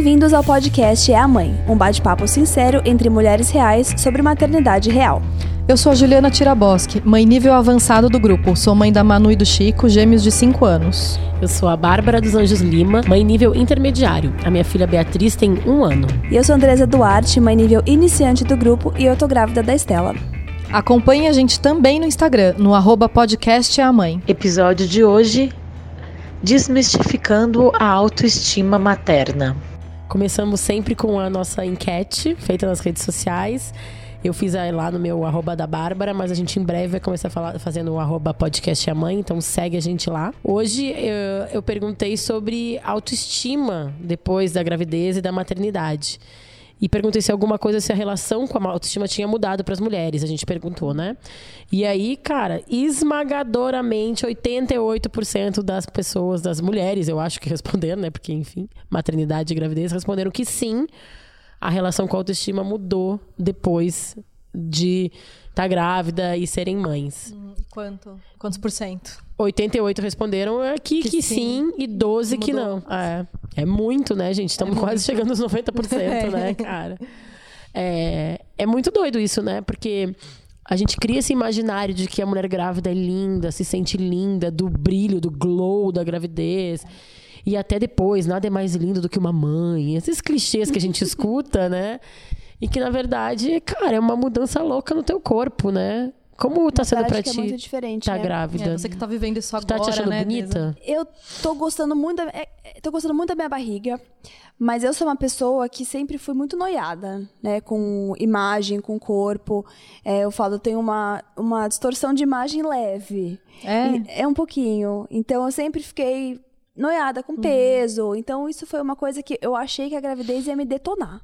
Bem-vindos ao podcast É a Mãe, um bate-papo sincero entre mulheres reais sobre maternidade real. Eu sou a Juliana Tiraboski, mãe nível avançado do grupo. Sou mãe da Manu e do Chico, gêmeos de 5 anos. Eu sou a Bárbara dos Anjos Lima, mãe nível intermediário. A minha filha Beatriz tem um ano. E eu sou Andresa Duarte, mãe nível iniciante do grupo, e eu tô grávida da Estela. Acompanhe a gente também no Instagram, no arroba podcast é a mãe. Episódio de hoje, desmistificando a autoestima materna. Começamos sempre com a nossa enquete feita nas redes sociais. Eu fiz lá no meu arroba da Bárbara, mas a gente em breve vai começar falar, fazendo o arroba podcast a mãe, então segue a gente lá. Hoje eu, eu perguntei sobre autoestima depois da gravidez e da maternidade. E perguntei se alguma coisa, se a relação com a autoestima tinha mudado para as mulheres. A gente perguntou, né? E aí, cara, esmagadoramente, 88% das pessoas, das mulheres, eu acho que responderam, né? Porque, enfim, maternidade e gravidez, responderam que sim, a relação com a autoestima mudou depois de tá grávida e serem mães. Hum, quanto? Quantos por cento? 88 responderam que, que, que sim, sim, e 12 que não. É, é muito, né, gente? Estamos é quase chegando aos 90%, é. né, cara? É, é muito doido isso, né? Porque a gente cria esse imaginário de que a mulher grávida é linda, se sente linda, do brilho, do glow da gravidez. E até depois, nada é mais lindo do que uma mãe. Esses clichês que a gente escuta, né? E que, na verdade, cara, é uma mudança louca no teu corpo, né? Como tá sendo pra é ti? É muito diferente, tá né? grávida. É, você que tá vivendo isso agora, Tá te achando né, bonita? Eu tô gostando muito da, é, tô gostando muito da minha barriga, mas eu sou uma pessoa que sempre fui muito noiada, né, com imagem, com corpo. É, eu falo, eu tenho uma, uma distorção de imagem leve. É? é um pouquinho. Então eu sempre fiquei noiada com peso. Uhum. Então isso foi uma coisa que eu achei que a gravidez ia me detonar.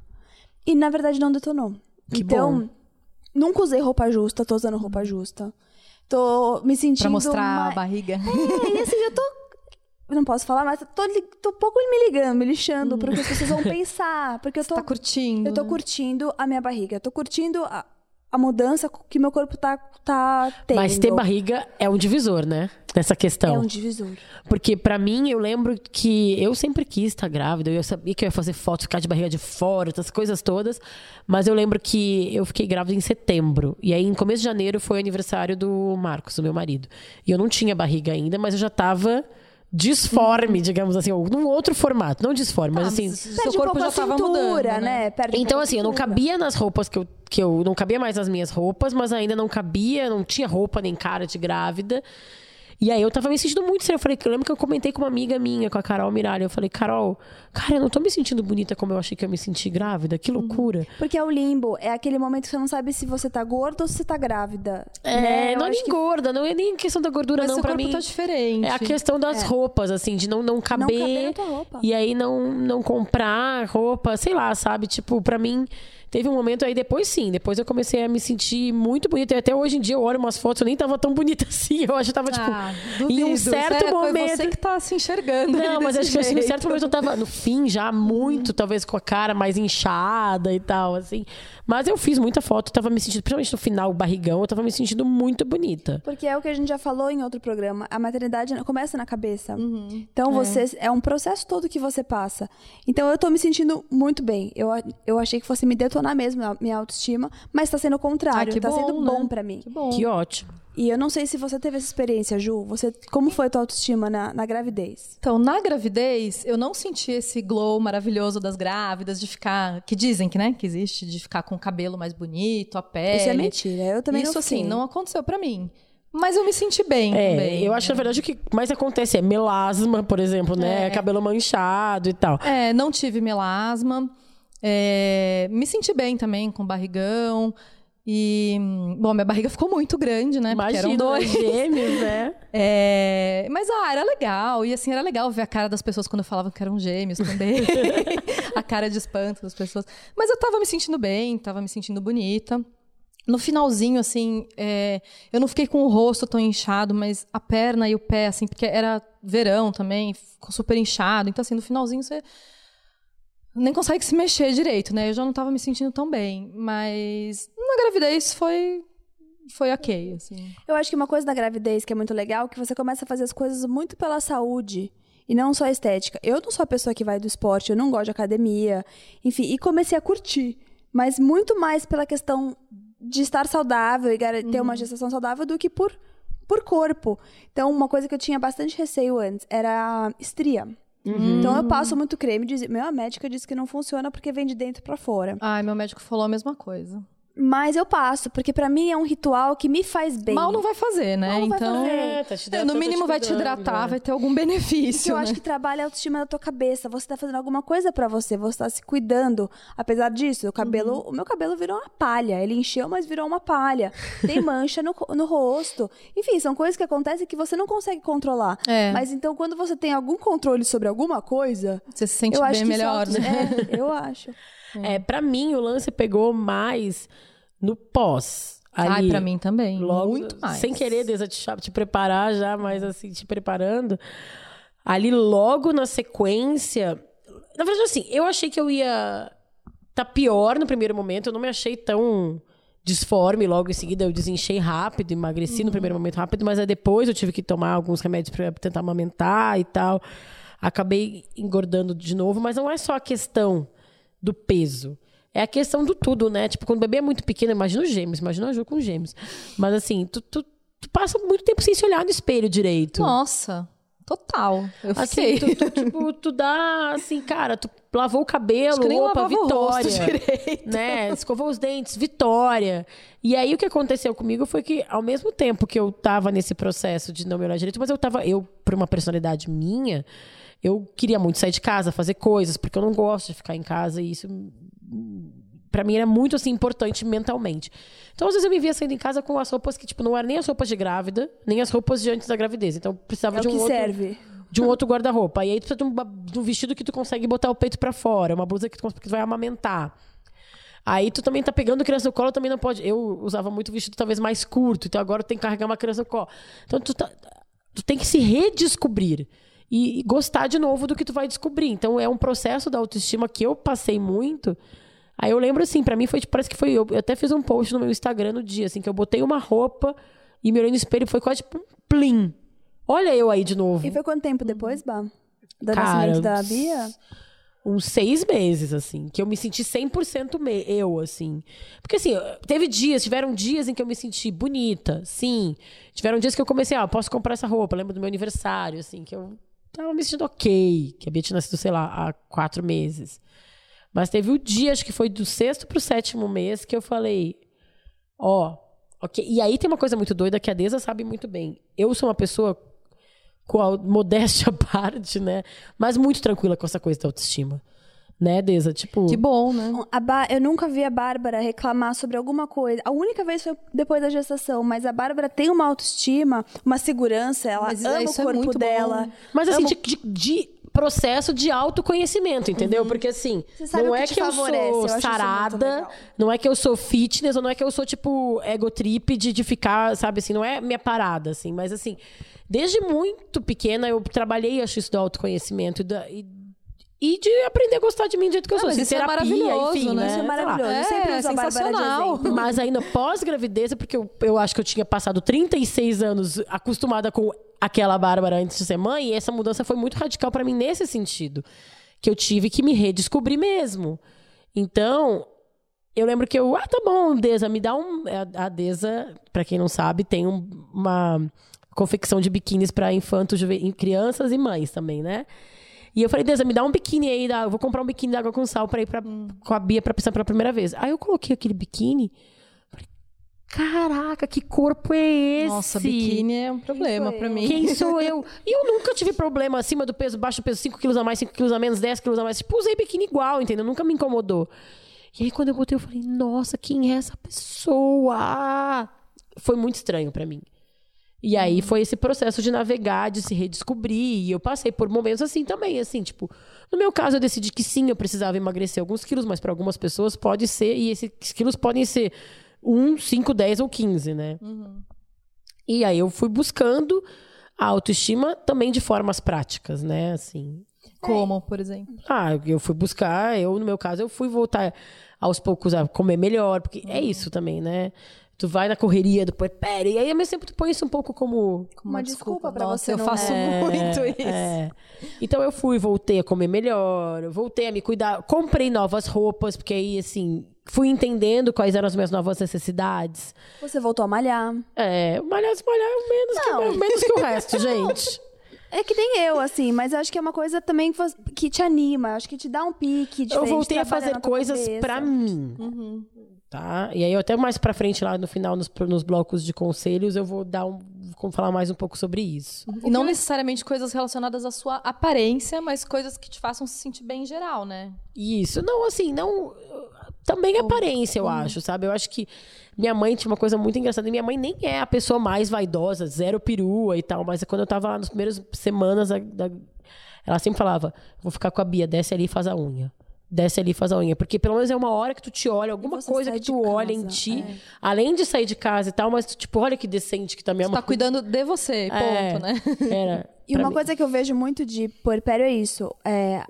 E na verdade não detonou. Que então, bom. Nunca usei roupa justa, tô usando roupa justa. Tô me sentindo. Pra mostrar uma... a barriga. É, e assim, eu tô. Não posso falar, mas tô, tô pouco me ligando, me lixando, hum. porque as pessoas vão pensar. Porque eu tô. Você tá curtindo. Eu tô curtindo a minha barriga. Eu tô curtindo a, a mudança que meu corpo tá, tá tendo. Mas ter barriga é um divisor, né? Nessa questão. É um divisor. Porque para mim, eu lembro que eu sempre quis estar grávida. Eu sabia que eu ia fazer fotos, ficar de barriga de fora, essas coisas todas. Mas eu lembro que eu fiquei grávida em setembro. E aí, em começo de janeiro, foi o aniversário do Marcos, do meu marido. E eu não tinha barriga ainda, mas eu já tava disforme, digamos assim, ou num outro formato, não disforme, mas Ah, assim, mas seu um corpo pouco já a tava cintura, mudando, né? né? Um então a assim, eu não cabia nas roupas que eu, que eu não cabia mais nas minhas roupas, mas ainda não cabia, não tinha roupa nem cara de grávida. E aí eu tava me sentindo muito estranho. Eu falei, eu lembro que eu comentei com uma amiga minha, com a Carol Miralha. Eu falei, Carol, cara, eu não tô me sentindo bonita como eu achei que eu me senti grávida. Que loucura. Porque é o limbo, é aquele momento que você não sabe se você tá gorda ou se você tá grávida. É, né? Não é nem que gorda, não é nem questão da gordura, Mas não, seu pra corpo mim. tá diferente. É a questão das roupas, assim, de não, não caber. Não caber na tua roupa. E aí não, não comprar roupa, sei lá, sabe? Tipo, pra mim, teve um momento aí, depois sim, depois eu comecei a me sentir muito bonita. E até hoje em dia eu olho umas fotos, eu nem tava tão bonita assim. Eu acho que tava, tipo, Ah, em um duvido. certo Sério, momento. Foi você que tá se enxergando. Não, mas acho que assim, em certo momento eu tava no fim já muito, talvez com a cara mais inchada e tal, assim. Mas eu fiz muita foto, tava me sentindo, principalmente no final, o barrigão, eu tava me sentindo muito bonita. Porque é o que a gente já falou em outro programa. A maternidade começa na cabeça. Uhum. Então você é um processo todo que você passa. Então eu tô me sentindo muito bem. Eu, eu achei que fosse me detonar mesmo a minha autoestima, mas tá sendo o contrário. Ah, que tá bom, sendo né? bom pra mim. Que bom. Que ótimo. E eu não sei se você teve essa experiência, Ju. Você, como foi a tua autoestima na, na gravidez? Então, na gravidez, eu não senti esse glow maravilhoso das grávidas, de ficar. Que dizem que, né? Que existe, de ficar com o cabelo mais bonito, a pele. Isso é mentira. Eu também Isso, não assim, não aconteceu pra mim. Mas eu me senti bem. É, também. eu acho que na verdade o que mais acontece é melasma, por exemplo, né? É. Cabelo manchado e tal. É, não tive melasma. É, me senti bem também com barrigão. E, bom, minha barriga ficou muito grande, né? Porque Imagina, eram dois. gêmeos, né? É, mas, ah, era legal. E, assim, era legal ver a cara das pessoas quando falavam que eram gêmeos também. a cara de espanto das pessoas. Mas eu tava me sentindo bem, tava me sentindo bonita. No finalzinho, assim, é, eu não fiquei com o rosto tão inchado, mas a perna e o pé, assim, porque era verão também, ficou super inchado. Então, assim, no finalzinho você nem consegue se mexer direito, né? Eu já não tava me sentindo tão bem. Mas na gravidez foi, foi ok, assim. Eu acho que uma coisa da gravidez que é muito legal é que você começa a fazer as coisas muito pela saúde E não só a estética. Eu não sou a pessoa que vai do esporte, eu não gosto de academia. Enfim, e comecei a curtir. Mas muito mais pela questão de estar saudável e ter uma gestação saudável do que por, por corpo. Então, uma coisa que eu tinha bastante receio antes era estria. Então, eu passo muito creme. Diz, meu, a médica disse que não funciona porque vem de dentro pra fora. Ai, meu médico falou a mesma coisa. Mas eu passo, porque pra mim é um ritual que me faz bem. Mal não vai fazer, né? Mal não vai então, fazer. É, tá te é, no tá mínimo vai te hidratar, é. vai ter algum benefício. eu né? acho que trabalha a autoestima da tua cabeça. Você tá fazendo alguma coisa pra você, você tá se cuidando. Apesar disso, o cabelo, Uhum. o meu cabelo virou uma palha. Ele encheu, mas virou uma palha. Tem mancha no, no rosto. Enfim, são coisas que acontecem que você não consegue controlar. É. Mas então, quando você tem algum controle sobre alguma coisa, Você se sente eu acho bem que melhor, isso né? É, eu acho. É, pra mim, o lance pegou mais no pós. Ai, Ali, pra mim também. logo, muito mais. Sem querer, Deza, te, te preparar já, mas assim, te preparando. Ali, logo na sequência. Na verdade, assim, eu achei que eu ia tá pior no primeiro momento. Eu não me achei tão disforme logo em seguida. Eu desinchei rápido, emagreci no primeiro momento rápido, mas aí depois eu tive que tomar alguns remédios pra tentar amamentar e tal. Acabei engordando de novo, mas não é só a questão do peso. É a questão do tudo, né? Tipo, quando o bebê é muito pequeno, imagina os gêmeos, imagina a Ju com gêmeos. Mas assim, tu, tu, tu passa muito tempo sem se olhar no espelho direito. Nossa, total. Eu Assim, tu, tu, tipo, tu dá, assim, cara, tu lavou o cabelo, Acho opa, vitória. Né? Escovou os dentes, vitória. E aí o que aconteceu comigo foi que, ao mesmo tempo que eu tava nesse processo de não me olhar direito, mas eu tava, eu, por uma personalidade minha, eu queria muito sair de casa, fazer coisas, porque eu não gosto de ficar em casa e isso Pra mim era muito assim importante mentalmente. Então às vezes eu me via saindo em casa com as roupas que tipo não eram nem as roupas de grávida, nem as roupas de antes da gravidez. Então precisava É de um que outro serve. de um outro guarda-roupa. E aí tu precisa de um, de um vestido que tu consegue botar o peito pra fora, uma blusa que tu, que tu vai amamentar. Aí tu também tá pegando criança no colo, também não pode. Eu usava muito vestido talvez mais curto, então agora tem que carregar uma criança no colo. Então tu, tá- tu tem que se redescobrir e, e gostar de novo do que tu vai descobrir. Então é um processo da autoestima que eu passei muito. Aí eu lembro assim, pra mim foi, tipo, parece que foi eu, eu até fiz um post no meu Instagram no dia, assim, que eu botei uma roupa e me olhei no espelho e foi quase tipo um plim. Olha eu aí de novo. E foi quanto tempo depois, Bah? Do Cara, nascimento da Bia? uns seis meses, assim, que eu me senti 100% me eu, assim. Porque, assim, teve dias, tiveram dias em que eu me senti bonita, sim. Tiveram dias que eu comecei, ah, posso comprar essa roupa, lembro do meu aniversário, assim, que eu tava me sentindo ok, que a Bia tinha nascido, sei lá, há quatro meses. Mas teve o dia, acho que foi do sexto pro sétimo mês, que eu falei, ó, ok. E aí tem uma coisa muito doida que a Deza sabe muito bem. Eu sou uma pessoa com a modéstia à parte, né? Mas muito tranquila com essa coisa da autoestima. Né, Deza? Tipo. Que bom, né? A Ba- Eu nunca vi a Bárbara reclamar sobre alguma coisa. A única vez foi depois da gestação, mas a Bárbara tem uma autoestima, uma segurança, ela Mas ama o é corpo bom. dela. Mas assim, ama de, de- processo de autoconhecimento, entendeu? Porque assim, Você sabe não que é que eu favorece, eu sou muito sarada, não é que eu sou fitness, ou não é que eu sou, tipo, ego trip de, de ficar, sabe assim, não é minha parada, assim. Mas assim, desde muito pequena eu trabalhei, acho isso do autoconhecimento e, da- e- e de aprender a gostar de mim do jeito que eu Ah, sou. mas assim, isso é terapia, maravilhoso, enfim, né? né? Isso é maravilhoso. eu É, sempre a Bárbara de sensacional. Mas no pós-gravidez, porque eu, eu acho que eu tinha passado 36 anos acostumada com aquela Bárbara antes de ser mãe, e essa mudança foi muito radical pra mim nesse sentido. Que eu tive que me redescobrir mesmo. Então, eu lembro que eu, ah, tá bom, Deza, me dá um. A Deza, pra quem não sabe, tem um- uma confecção de biquínis pra infantos, crianças e mães também, né? E eu falei, Deza, me dá um biquíni aí, da, eu vou comprar um biquíni de água com sal pra ir pra, com a Bia pra pisar pela primeira vez. Aí eu coloquei aquele biquíni. Falei, caraca, que corpo é esse? Nossa, biquíni é um problema eu? mim. Quem sou eu? E eu nunca tive problema acima do peso, baixo do peso, 5 quilos a mais, 5 quilos a menos, 10 quilos a mais. Tipo, usei biquíni igual, entendeu? Nunca me incomodou. E aí, quando eu botei, eu falei, nossa, quem é essa pessoa? Foi muito estranho pra mim. E aí foi esse processo de navegar, de se redescobrir. E eu passei por momentos assim também, assim, tipo, no meu caso eu decidi que sim, eu precisava emagrecer alguns quilos, mas para algumas pessoas pode ser, e esses quilos podem ser 1, 5, 10 ou 15, né? E aí eu fui buscando a autoestima também de formas práticas, né? Assim, Como, por exemplo? ah, eu fui buscar, eu, no meu caso, eu fui voltar aos poucos a comer melhor, porque é isso também, né? Tu vai na correria do puerpério, e aí ao mesmo tempo tu põe isso um pouco como... Como Uma desculpa pra Nossa, você eu não- faço É, muito isso. é. Então eu fui, voltei a comer melhor, voltei a me cuidar, comprei novas roupas, porque aí, assim, fui entendendo quais eram as minhas novas necessidades. Você voltou a malhar. É, malhar, malhar menos, Não. que, menos que o resto, gente. É que nem eu, assim, mas eu acho que é uma coisa também que, te anima, acho que te dá um pique Eu voltei a fazer coisas pra mim. Uhum. Tá? E aí, eu até mais pra frente, lá no final, nos, nos blocos de conselhos, eu vou dar um, vou falar mais um pouco sobre isso. E não necessariamente coisas relacionadas à sua aparência, mas coisas que te façam se sentir bem em geral, né? Isso, não, assim, não. Também aparência, eu acho, sabe? Eu acho que minha mãe tinha uma coisa muito engraçada. E minha mãe nem é a pessoa mais vaidosa, zero perua e tal. Mas quando eu tava lá nas primeiras semanas, da- da- ela sempre falava: vou ficar com a Bia, desce ali e faz a unha. Desce ali e faz a unha. Porque pelo menos é uma hora que tu te olha, alguma coisa que tu olha em ti. é. Além de sair de casa e tal, mas tu, tipo, olha que decente que tá minha Você tá mãe. cuidando de você, ponto, É. né? Era. E uma mim. coisa que eu vejo muito de puerpério é isso. É,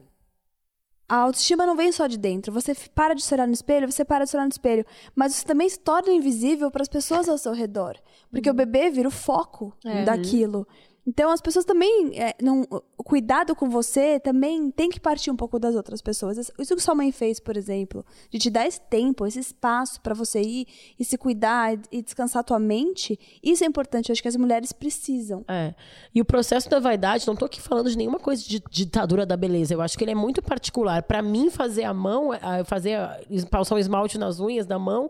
a autoestima não vem só de dentro. Você para de se olhar no espelho, você para de se olhar no espelho. Mas você também se torna invisível para as pessoas ao seu redor. Porque o bebê vira o foco É. daquilo. Então as pessoas também. é, não, o cuidado com você também tem que partir um pouco das outras pessoas. Isso que sua mãe fez, por exemplo, de te dar esse tempo, esse espaço para você ir e se cuidar e- descansar a tua mente, isso é importante. Eu acho que as mulheres precisam. É. E o processo da vaidade, não tô aqui falando de nenhuma coisa de ditadura da beleza. Eu acho que ele é muito particular. Pra mim, fazer a mão, a- fazer passar um esmalte nas unhas da mão,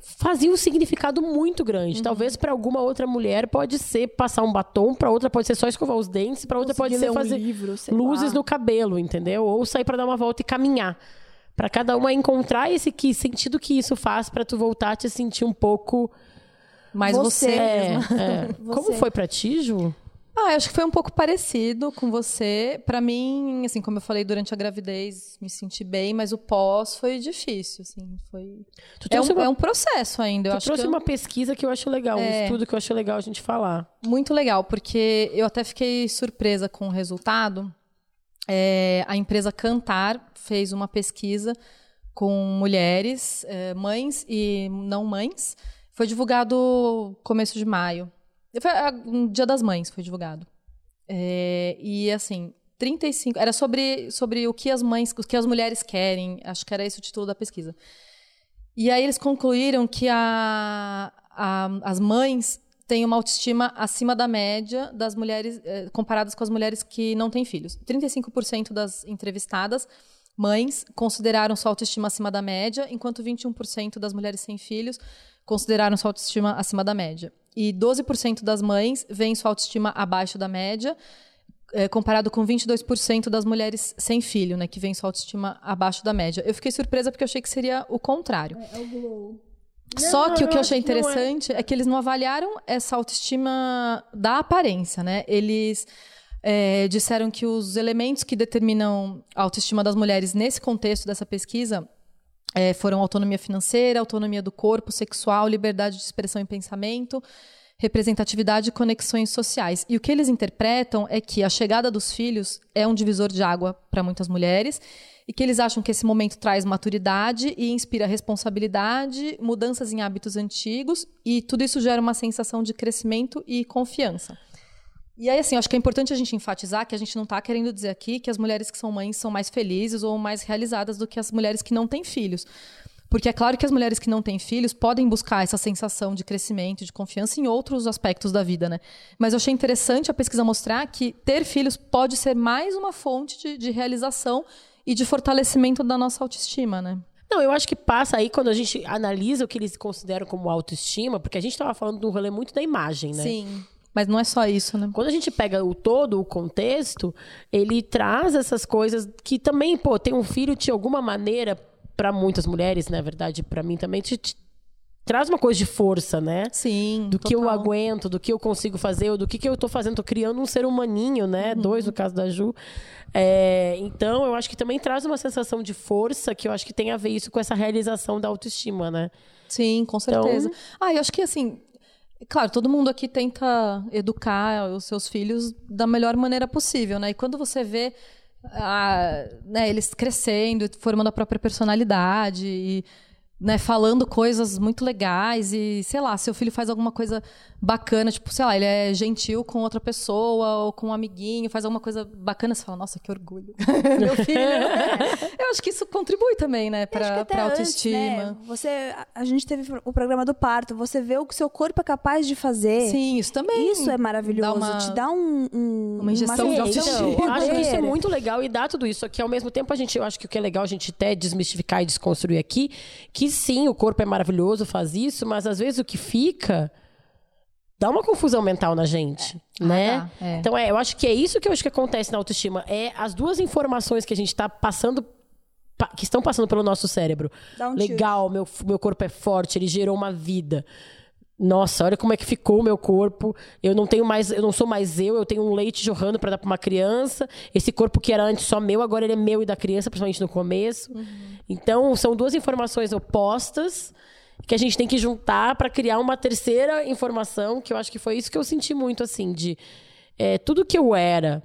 fazia um significado muito grande. Talvez pra alguma outra mulher pode ser passar um batom, pra outra pode ser só escovar os dentes, pra outra pode ser um fazer livro, luzes lá. no cabelo, entendeu? Ou sair pra dar uma volta e caminhar. Pra cada uma encontrar esse que sentido que isso faz pra tu voltar a te sentir um pouco Mas Você. você, é, é. Como Você. foi pra ti, Ju? Ah, eu acho que foi um pouco parecido com você. Pra mim, assim, como eu falei durante a gravidez, me senti bem, mas o pós foi difícil, assim, foi... É um, uma- é um processo ainda, eu Tu acho trouxe que eu- uma pesquisa que eu acho legal, um É. estudo que eu acho legal a gente falar. Muito legal, porque eu até fiquei surpresa com o resultado. É, a empresa Cantar fez uma pesquisa com mulheres, é, mães e não mães. Foi divulgado começo de maio. Foi um Dia das Mães foi divulgado. É, e assim, 35. Era sobre, sobre o que as mães, o que as mulheres querem. Acho que era esse o título da pesquisa. E aí eles concluíram que a, a- as mães têm uma autoestima acima da média das mulheres, eh, comparadas com as mulheres que não têm filhos. 35% das entrevistadas, mães, consideraram sua autoestima acima da média, enquanto 21% das mulheres sem filhos consideraram sua autoestima acima da média. E 12% das mães veem sua autoestima abaixo da média, é, comparado com 22% das mulheres sem filho, né, que vem sua autoestima abaixo da média. Eu fiquei surpresa porque eu achei que seria o contrário. É o glow. Só que eu o que eu achei que não é. interessante é. que eles não avaliaram essa autoestima da aparência, né? Eles é, disseram que os elementos que determinam a autoestima das mulheres nesse contexto dessa pesquisa é, foram autonomia financeira, autonomia do corpo, sexual, liberdade de expressão e pensamento, representatividade e conexões sociais. E o que eles interpretam é que a chegada dos filhos é um divisor de água para muitas mulheres e que eles acham que esse momento traz maturidade e inspira responsabilidade, mudanças em hábitos antigos e tudo isso gera uma sensação de crescimento e confiança. E aí, assim, acho que é importante a gente enfatizar que a gente não está querendo dizer aqui que as mulheres que são mães são mais felizes ou mais realizadas do que as mulheres que não têm filhos. Porque é claro que as mulheres que não têm filhos podem buscar essa sensação de crescimento, de confiança em outros aspectos da vida, né? Mas eu achei interessante a pesquisa mostrar que ter filhos pode ser mais uma fonte de, de realização e de fortalecimento da nossa autoestima, né? Não, eu acho que passa aí quando a gente analisa o que eles consideram como autoestima, porque a gente estava falando de um rolê muito da imagem, né? Sim. Mas não é só isso, né? Quando a gente pega o todo, o contexto, ele traz essas coisas que também, pô, ter um filho de alguma maneira, para muitas mulheres, na verdade, para mim também, te, te traz uma coisa de força, né? Sim. do que eu total. aguento, do que eu consigo fazer, do que, que eu tô fazendo. Tô criando um ser humaninho, né? Uhum. Dois, no caso da Ju. É, então, eu acho que também traz uma sensação de força que eu acho que tem a ver isso com essa realização da autoestima, né? Sim, com Então- certeza. Ah, eu acho que assim, claro, todo mundo aqui tenta educar os seus filhos da melhor maneira possível, né? E quando você vê ah, né, eles crescendo, formando a própria personalidade e né, falando coisas muito legais e, sei lá, seu filho faz alguma coisa bacana, tipo, sei lá, ele é gentil com outra pessoa ou com um amiguinho, faz alguma coisa bacana, você fala, nossa, que orgulho. Meu filho. Eu acho que isso contribui também, né, pra, pra antes, autoestima. né, você, a- gente teve o programa do parto, você vê o que seu corpo é capaz de fazer. Sim, isso também. Isso é maravilhoso. dá uma- Te dá um, um- uma injeção de sensação autoestima. Então, acho que isso é muito legal e dá tudo isso. Só que ao mesmo tempo a gente, eu acho que o que é legal a gente até desmistificar e desconstruir aqui, que sim, o corpo é maravilhoso, faz isso, mas às vezes o que fica dá uma confusão mental na gente, né? dá, é. Então é, eu acho que é isso que eu acho que acontece na autoestima, é as duas informações que a gente tá passando pa- que estão passando pelo nosso cérebro. Dá um. Legal, meu, meu corpo é forte, ele gerou uma vida. Nossa, olha como é que ficou o meu corpo. Eu não tenho mais, eu não sou mais eu, eu tenho um leite jorrando para dar para uma criança. Esse corpo que era antes só meu, agora ele é meu e da criança, principalmente no começo. Então, são duas informações opostas que a gente tem que juntar para criar uma terceira informação, que eu acho que foi isso que eu senti muito assim, de é, tudo que eu era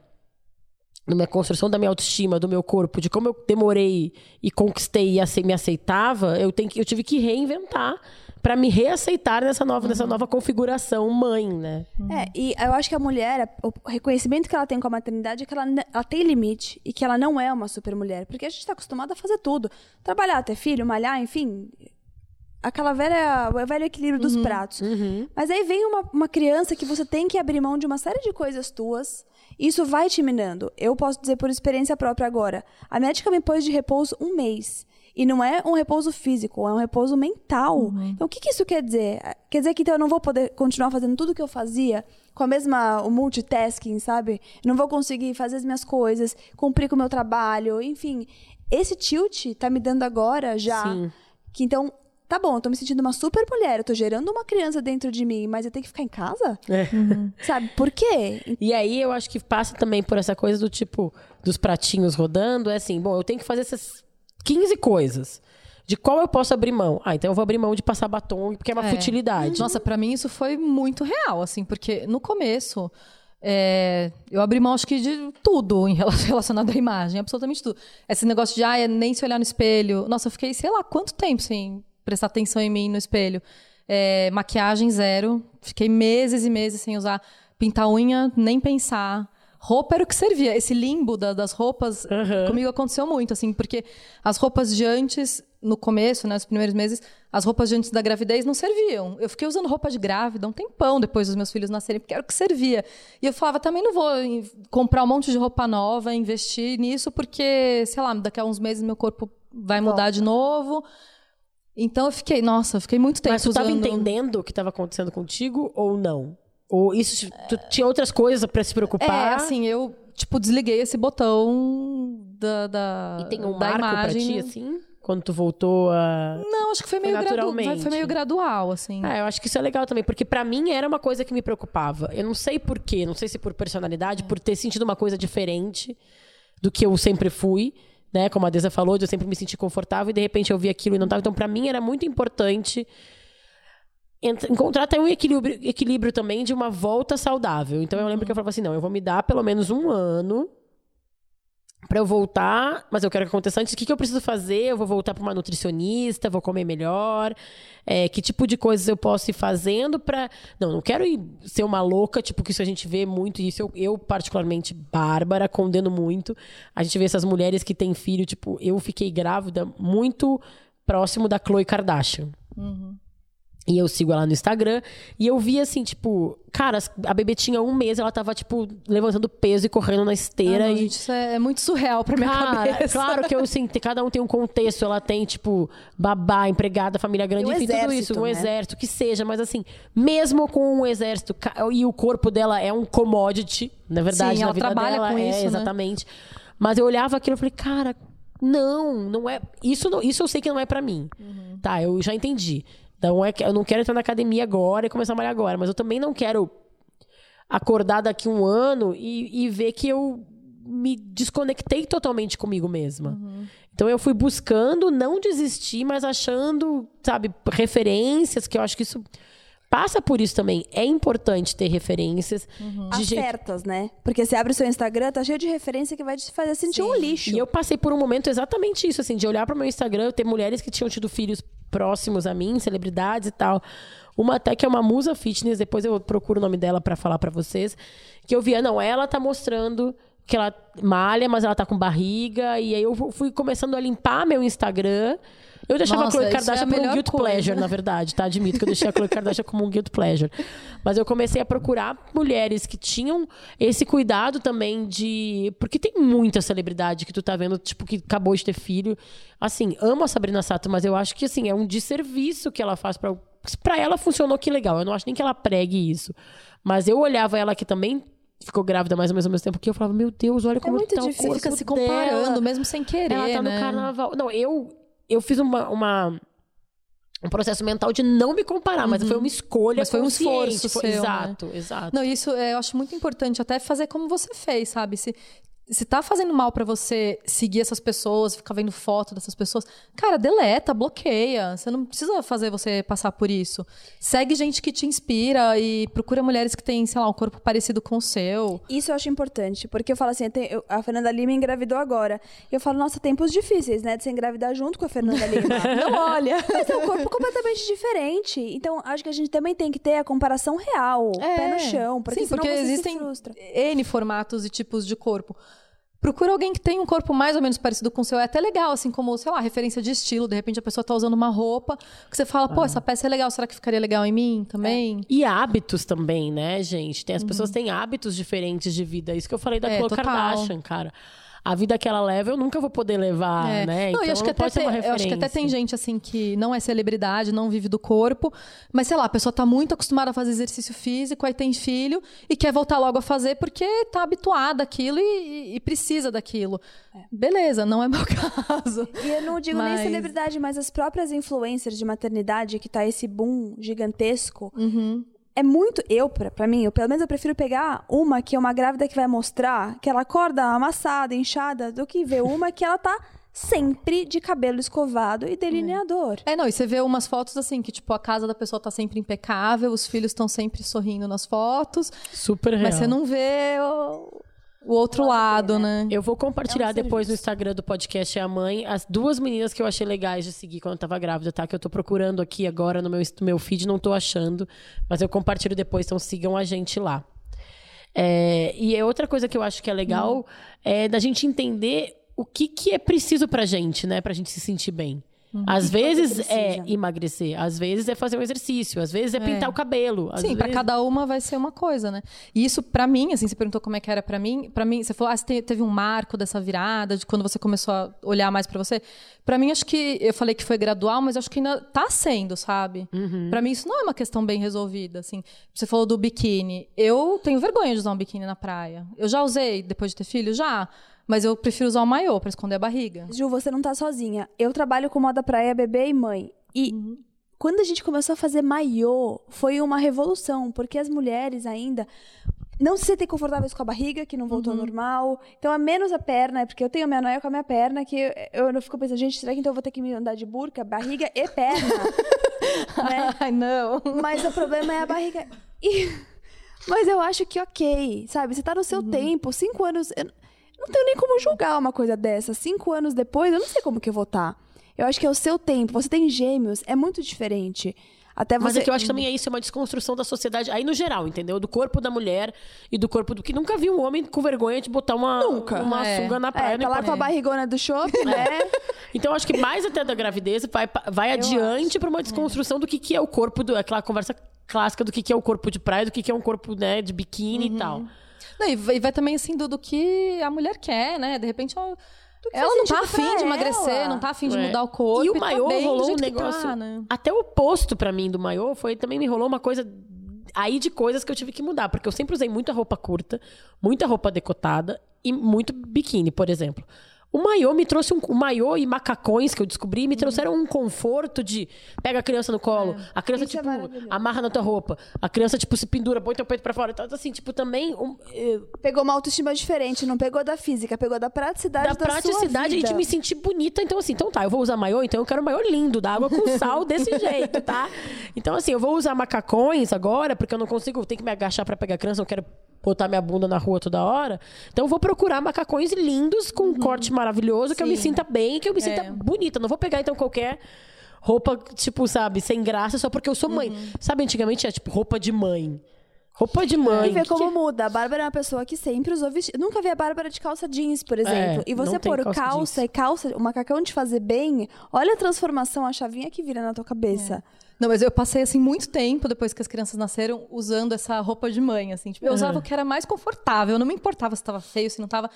na minha construção da minha autoestima, do meu corpo, de como eu demorei e conquistei e me aceitava, eu, tenho que, eu tive que reinventar para me reaceitar nessa nova, nessa nova configuração mãe, né? É, e eu acho que a mulher, o reconhecimento que ela tem com a maternidade é que ela, ela tem limite e que ela não é uma super mulher. Porque a gente tá acostumada a fazer tudo. Trabalhar, ter filho, malhar, enfim. Aquela velha, o velho equilíbrio dos pratos. Mas aí vem uma, uma criança que você tem que abrir mão de uma série de coisas tuas. Isso vai te minando. Eu posso dizer por experiência própria agora. A médica me pôs de repouso um mês. E não é um repouso físico, é um repouso mental. Então, o que, que isso quer dizer? Quer dizer que então, eu não vou poder continuar fazendo tudo que eu fazia com a mesma o multitasking, sabe? Não vou conseguir fazer as minhas coisas, cumprir com o meu trabalho, enfim. Esse tilt tá me dando agora já Sim. que então, tá bom, eu tô me sentindo uma super mulher, eu tô gerando uma criança dentro de mim, mas eu tenho que ficar em casa? É. Sabe? Por quê? E aí eu acho que passa também por essa coisa do tipo, dos pratinhos rodando, é assim, bom, eu tenho que fazer essas 15 coisas. De qual eu posso abrir mão? Ah, então eu vou abrir mão de passar batom, porque é uma É. futilidade. Nossa, pra mim isso foi muito real, assim, porque no começo é, eu abri mão, acho que de tudo em relação- relacionado à imagem, absolutamente tudo. Esse negócio de, ah, é nem se olhar no espelho. Nossa, eu fiquei, sei lá, quanto tempo sem prestar atenção em mim no espelho. É, maquiagem zero, fiquei meses e meses sem usar. Pintar unha, nem pensar. Roupa era o que servia. Esse limbo da- das roupas, comigo aconteceu muito, assim, porque as roupas de antes, no começo, né, nos primeiros meses, as roupas de antes da gravidez não serviam. Eu fiquei usando roupa de grávida um tempão depois dos meus filhos nascerem, porque era o que servia. E eu falava, também não vou comprar um monte de roupa nova, investir nisso, porque, sei lá, daqui a uns meses meu corpo vai mudar de novo. Então eu fiquei, nossa, eu fiquei muito tempo Mas tu estava usando... entendendo o que estava acontecendo contigo ou não? Ou isso tu tinha outras coisas para se preocupar? É, assim, eu, tipo, desliguei esse botão da, da E tem um da marco pra imagem. ti, assim? Quando tu voltou a. Não, acho que foi meio, gradu... naturalmente. foi meio gradual, assim. Ah, eu acho que isso é legal também, porque pra mim era uma coisa que me preocupava. Eu não sei por quê, não sei se por personalidade, por ter sentido uma coisa diferente do que eu sempre fui, né? Como a Deza falou, de eu sempre me sentir confortável e de repente eu vi aquilo e não tava. Então, pra mim era muito importante encontrar até um equilíbrio, equilíbrio também de uma volta saudável. Então eu lembro que eu falava assim, não, eu vou me dar pelo menos um ano Pra eu voltar, mas eu quero que aconteça antes. O que, que eu preciso fazer? Eu vou voltar pra uma nutricionista, vou comer melhor. É, que tipo de coisas eu posso ir fazendo pra. Não, não quero ir ser uma louca, tipo, que isso a gente vê muito, isso eu, eu, particularmente, Bárbara, condeno muito. A gente vê essas mulheres que têm filho, tipo, eu fiquei grávida muito próximo da Khloe Kardashian. E eu sigo ela no Instagram. E eu vi assim, tipo, cara, a bebê tinha um mês, ela tava, tipo, levantando peso e correndo na esteira. Ah, não, e gente, isso é, é muito surreal pra minha Cara, cabeça. claro que eu assim, cada um tem um contexto, ela tem, tipo, babá, empregada, família grande, enfim, tudo exército, isso, um né? exército, que seja, mas assim, mesmo com um exército, e o corpo dela é um commodity, na verdade, Sim, na ela vida trabalha dela, com é, isso, né? exatamente. Mas eu olhava aquilo e falei, cara, não, não é, isso, não, isso eu sei que não é pra mim. Uhum. Tá, eu já entendi. Então é que eu não quero entrar na academia agora e começar a malhar agora, mas eu também não quero acordar daqui um ano e, e ver que eu me desconectei totalmente comigo mesma. Então eu fui buscando não desistir, mas achando, sabe, referências, que eu acho que isso passa por isso também. É importante ter referências de As gente. certas, né? Porque você abre o seu Instagram, tá cheio de referência que vai te fazer sentir um lixo. E eu passei por um momento exatamente isso, assim, de olhar para o meu Instagram, ter mulheres que tinham tido filhos próximos a mim, celebridades e tal. Uma até que é uma musa fitness, depois eu procuro o nome dela pra falar pra vocês. Que eu via, não, ela tá mostrando que ela malha, mas ela tá com barriga. E aí eu fui começando a limpar meu Instagram. Eu deixava Nossa, a Khloe isso é Kardashian por um guilt coisa. pleasure, na verdade, tá? Admito que eu deixei a Khloe Kardashian como um guilt pleasure. Mas eu comecei a procurar mulheres que tinham esse cuidado também de... Porque tem muita celebridade que tu tá vendo, tipo, que acabou de ter filho. Assim, amo a Sabrina Sato, mas eu acho que, assim, é um desserviço que ela faz pra... Pra ela funcionou que legal. Eu não acho nem que ela pregue isso. Mas eu olhava ela que também ficou grávida mais ou menos ao mesmo tempo que eu falava, meu Deus, olha como muito tá o difícil. corpo Fica se dela. comparando, mesmo sem querer, Ela tá né? no carnaval. Não, eu, eu fiz uma, uma- um processo mental de não me comparar, mas foi uma escolha Uhum. Mas foi um esforço seu, né? Exato, exato. Não, isso é, eu acho muito importante até fazer como você fez, sabe? Se, se tá fazendo mal pra você seguir essas pessoas, ficar vendo foto dessas pessoas, cara, deleta, bloqueia. Você não precisa fazer você passar por isso. Segue gente que te inspira e procura mulheres que têm, sei lá, um corpo parecido com o seu. Isso eu acho importante, porque eu falo assim, tem- eu- a Fernanda Lima engravidou agora. E eu falo, nossa, tempos difíceis, né? De se engravidar junto com a Fernanda Lima. Não olha. Mas é um corpo completamente diferente. Então, acho que a gente também tem que ter a comparação real, pé no chão, porque É. Sim, porque você existem. N formatos e tipos de corpo. Procura alguém que tem um corpo mais ou menos parecido com o seu. É até legal, assim, como, sei lá, referência de estilo. De repente a pessoa tá usando uma roupa que você fala, Ah. pô, essa peça é legal, será que ficaria legal em mim também? E hábitos também, né, gente? Tem, as pessoas têm hábitos diferentes de vida. Isso que eu falei da É, Khloe. Kardashian, cara. A vida que ela leva, eu nunca vou poder levar, É. né? Não, então acho que não até pode ser uma referência. acho que até tem gente assim que não é celebridade, não vive do corpo, mas sei lá, a pessoa tá muito acostumada a fazer exercício físico, aí tem filho e quer voltar logo a fazer porque tá habituada àquilo e, e- precisa daquilo. Beleza, não é meu caso. E eu não digo Mas- nem celebridade, mas as próprias influencers de maternidade, que tá esse boom gigantesco. Uhum. É muito. Eu, pra, pra mim, eu, pelo menos eu prefiro pegar uma que é uma grávida que vai mostrar que ela acorda amassada, inchada, do que ver uma que ela tá sempre de cabelo escovado e delineador. É, não, e você vê umas fotos assim, que tipo, a casa da pessoa tá sempre impecável, os filhos estão sempre sorrindo nas fotos, Super real. mas você não vê o, o outro lado, né? Eu vou compartilhar É um depois no. Instagram do podcast É a Mãe as duas meninas que eu achei legais de seguir quando eu tava grávida, tá? Que eu tô procurando aqui agora no meu, no meu feed, não tô achando. Mas eu compartilho depois, então sigam a gente lá. É, e é outra coisa que eu acho que é legal Hum. é da gente entender o que, que é preciso pra gente, né? Pra gente se sentir bem. Às vezes é emagrecer, às vezes é fazer um exercício, às vezes é pintar o cabelo. Sim, vezes- cada uma vai ser uma coisa, né? E isso, pra mim, assim, você perguntou como é que era pra mim. Pra mim, você falou, ah, você te- teve um marco dessa virada, de quando você começou a olhar mais pra você. Pra mim, acho que, eu falei que foi gradual, mas acho que ainda tá sendo, sabe? Uhum. Pra mim, isso não é uma questão bem resolvida, assim. Você falou do biquíni. Eu tenho vergonha de usar um biquíni na praia. Eu já usei depois de ter filho? Já. Mas eu prefiro usar o maiô pra esconder a barriga. Ju, você não tá sozinha. Eu trabalho com moda praia, bebê e mãe. E Uhum. quando a gente começou a fazer maiô, foi uma revolução, porque as mulheres ainda não se sentem confortáveis com a barriga, que não voltou Uhum. ao normal. Então, a menos a perna, é porque eu tenho minha noia com a minha perna, que eu, eu não fico pensando, gente, será que então eu vou ter que me andar de burca, barriga e perna? né? Ai, não. Mas o problema é a barriga. E- Mas eu acho que ok, sabe? Você tá no seu Uhum. tempo, cinco anos. Eu não tenho nem como julgar uma coisa dessa. Cinco anos depois, eu não sei como que eu vou estar. Eu acho que é o seu tempo. Você tem gêmeos, é muito diferente. Até você. Mas é que eu acho que também é isso, é uma desconstrução da sociedade, aí no geral, entendeu? Do corpo da mulher e do corpo do que nunca vi um homem com vergonha de botar uma, uma É. sunga na praia. É, não tá lá com a barrigona do shopping, né? Então eu acho que mais até da gravidez vai, vai adiante para uma desconstrução do que, que é o corpo, do, aquela conversa clássica do que, que é o corpo de praia, do que, que é um corpo né, de biquíni Uhum. e tal. Não, e vai, e vai também assim do, do que a mulher quer, né? De repente ela, ela não tá afim de emagrecer, ela. não tá afim de É. mudar o corpo. E o tá maiô bem do rolou um negócio. tá, né? Até o oposto pra mim do maiô foi também me rolou uma coisa aí de coisas que eu tive que mudar, porque eu sempre usei muita roupa curta, muita roupa decotada e muito biquíni, por exemplo. O maiô me trouxe um o maiô e macacões que eu descobri me trouxeram um conforto de pega a criança no colo, a criança Isso é tipo maravilhoso. amarra na tua roupa, a criança tipo se pendura, põe teu peito pra fora, então assim, tipo também um, eh, Pegou uma autoestima diferente, não pegou da física, pegou da praticidade da da, praticidade e de me sentir bonita. Então, assim, então tá, eu vou usar maiô, então eu quero maiô lindo, da água com sal desse jeito, tá? Então, assim, eu vou usar macacões agora, porque eu não consigo, eu tenho que me agachar pra pegar criança, eu quero botar minha bunda na rua toda hora. Então, eu vou procurar macacões lindos, com um corte maravilhoso, que eu me sinta bem, que eu me sinta bonita. Não vou pegar, então, qualquer roupa, tipo, sabe, sem graça só porque eu sou mãe. Uhum. Sabe, antigamente era tipo roupa de mãe. Roupa de mãe. E ver como que- muda. A Bárbara é uma pessoa que sempre usou vestido. Nunca vi a Bárbara de calça jeans, por exemplo. É, e você pôr calça calça, e calça, o macacão de fazer bem, olha a transformação, a chavinha que vira na tua cabeça. Não, mas eu passei, assim, muito tempo depois que as crianças nasceram usando essa roupa de mãe, assim. Tipo, eu usava o que era mais confortável. Eu não me importava se estava feio, se não estava.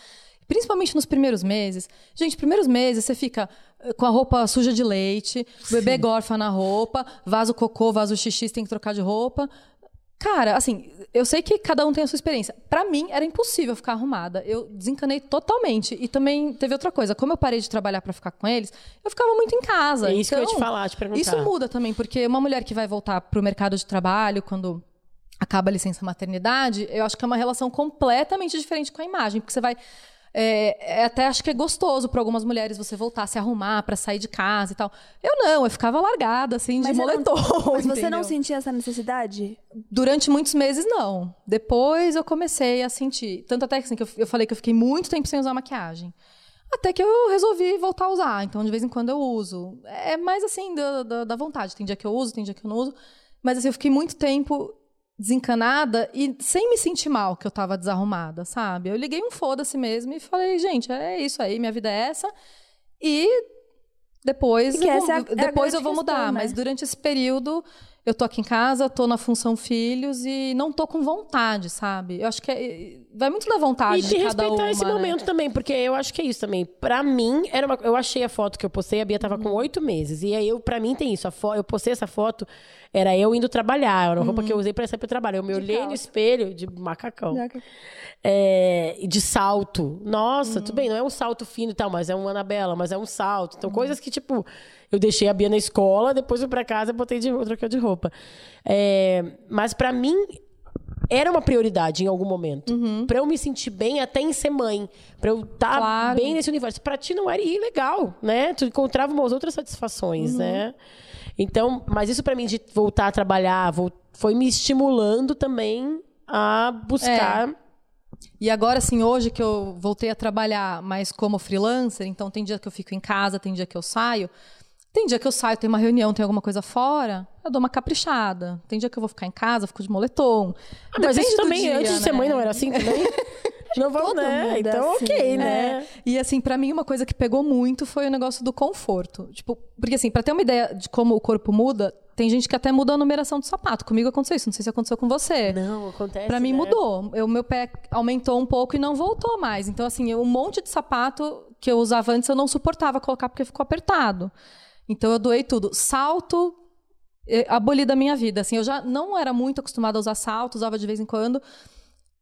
Principalmente nos primeiros meses. Gente, primeiros meses você fica eh, com a roupa suja de leite, o bebê gorfa na roupa, vaza o cocô, vaza o xixi, você tem que trocar de roupa. Cara, assim, eu sei que cada um tem a sua experiência. Pra mim, era impossível ficar arrumada. Eu desencanei totalmente. E também teve outra coisa. Como eu parei de trabalhar pra ficar com eles, eu ficava muito em casa. É isso que eu ia te Então, falar, te perguntar. Isso muda também, porque uma mulher que vai voltar pro mercado de trabalho quando acaba a licença maternidade, eu acho que é uma relação completamente diferente com a imagem, porque você vai é, é até acho que é gostoso para algumas mulheres você voltar a se arrumar para sair de casa e tal. Eu não, eu ficava largada assim de Mas, eu não- moletom. mas você não sentia essa necessidade? Durante muitos meses, não. Depois eu comecei a sentir. Tanto até que, assim, que eu, eu falei que eu fiquei muito tempo sem usar maquiagem. Até que eu resolvi voltar a usar. Então, de vez em quando eu uso. É mais assim, da, da, da vontade. Tem dia que eu uso, tem dia que eu não uso. Mas assim, eu fiquei muito tempo desencanada e sem me sentir mal que eu tava desarrumada, sabe? Eu liguei um foda-se mesmo e falei, gente, é isso aí, minha vida é essa. E depois, E que eu vou, é a- é depois eu grande vou mudar. questão, né? Mas durante esse período, eu tô aqui em casa, tô na função filhos e não tô com vontade, sabe? Eu acho que é- vai muito da vontade E de de cada respeitar uma, esse né? momento também, porque eu acho que é isso também. Pra mim, era uma, eu achei a foto que eu postei, a Bia tava Uhum. com oito meses. E aí, eu, pra mim, tem isso. Fo- eu postei essa foto, era eu indo trabalhar. Era a roupa que eu usei pra sair pro trabalho. Eu me olhei no calça. espelho de macacão. É, e de salto. Nossa, tudo bem, não é um salto fino e tal, mas é um Anabela, mas é um salto. Então, coisas que, tipo, eu deixei a Bia na escola, depois fui pra casa e botei de troquei de roupa. É, mas pra mim, era uma prioridade em algum momento. Pra eu me sentir bem até em ser mãe. Pra eu estar Claro. bem nesse universo. Pra ti não era ilegal, né? Tu encontrava umas outras satisfações, né? Então, mas isso pra mim de voltar a trabalhar foi me estimulando também a buscar. E agora, assim, hoje que eu voltei a trabalhar mais como freelancer, então tem dia que eu fico em casa, tem dia que eu saio. Tem dia que eu saio, tem uma reunião, tem alguma coisa fora, eu dou uma caprichada. Tem dia que eu vou ficar em casa, fico de moletom. Ah, mas isso também, dia, antes de ser né? mãe, não era assim também? não Todo né? é Então, assim, ok, né? né? E assim, pra mim, uma coisa que pegou muito foi o negócio do conforto. Tipo, porque assim, pra ter uma ideia de como o corpo muda, tem gente que até muda a numeração do sapato. Comigo aconteceu isso, não sei se aconteceu com você. Não, acontece. Pra mim né? mudou. O meu pé aumentou um pouco e não voltou mais. Então, assim, um monte de sapato que eu usava antes eu não suportava colocar porque ficou apertado. Então, eu doei tudo. Salto, eh, aboli da minha vida. Assim, eu já não era muito acostumada a usar salto, usava de vez em quando.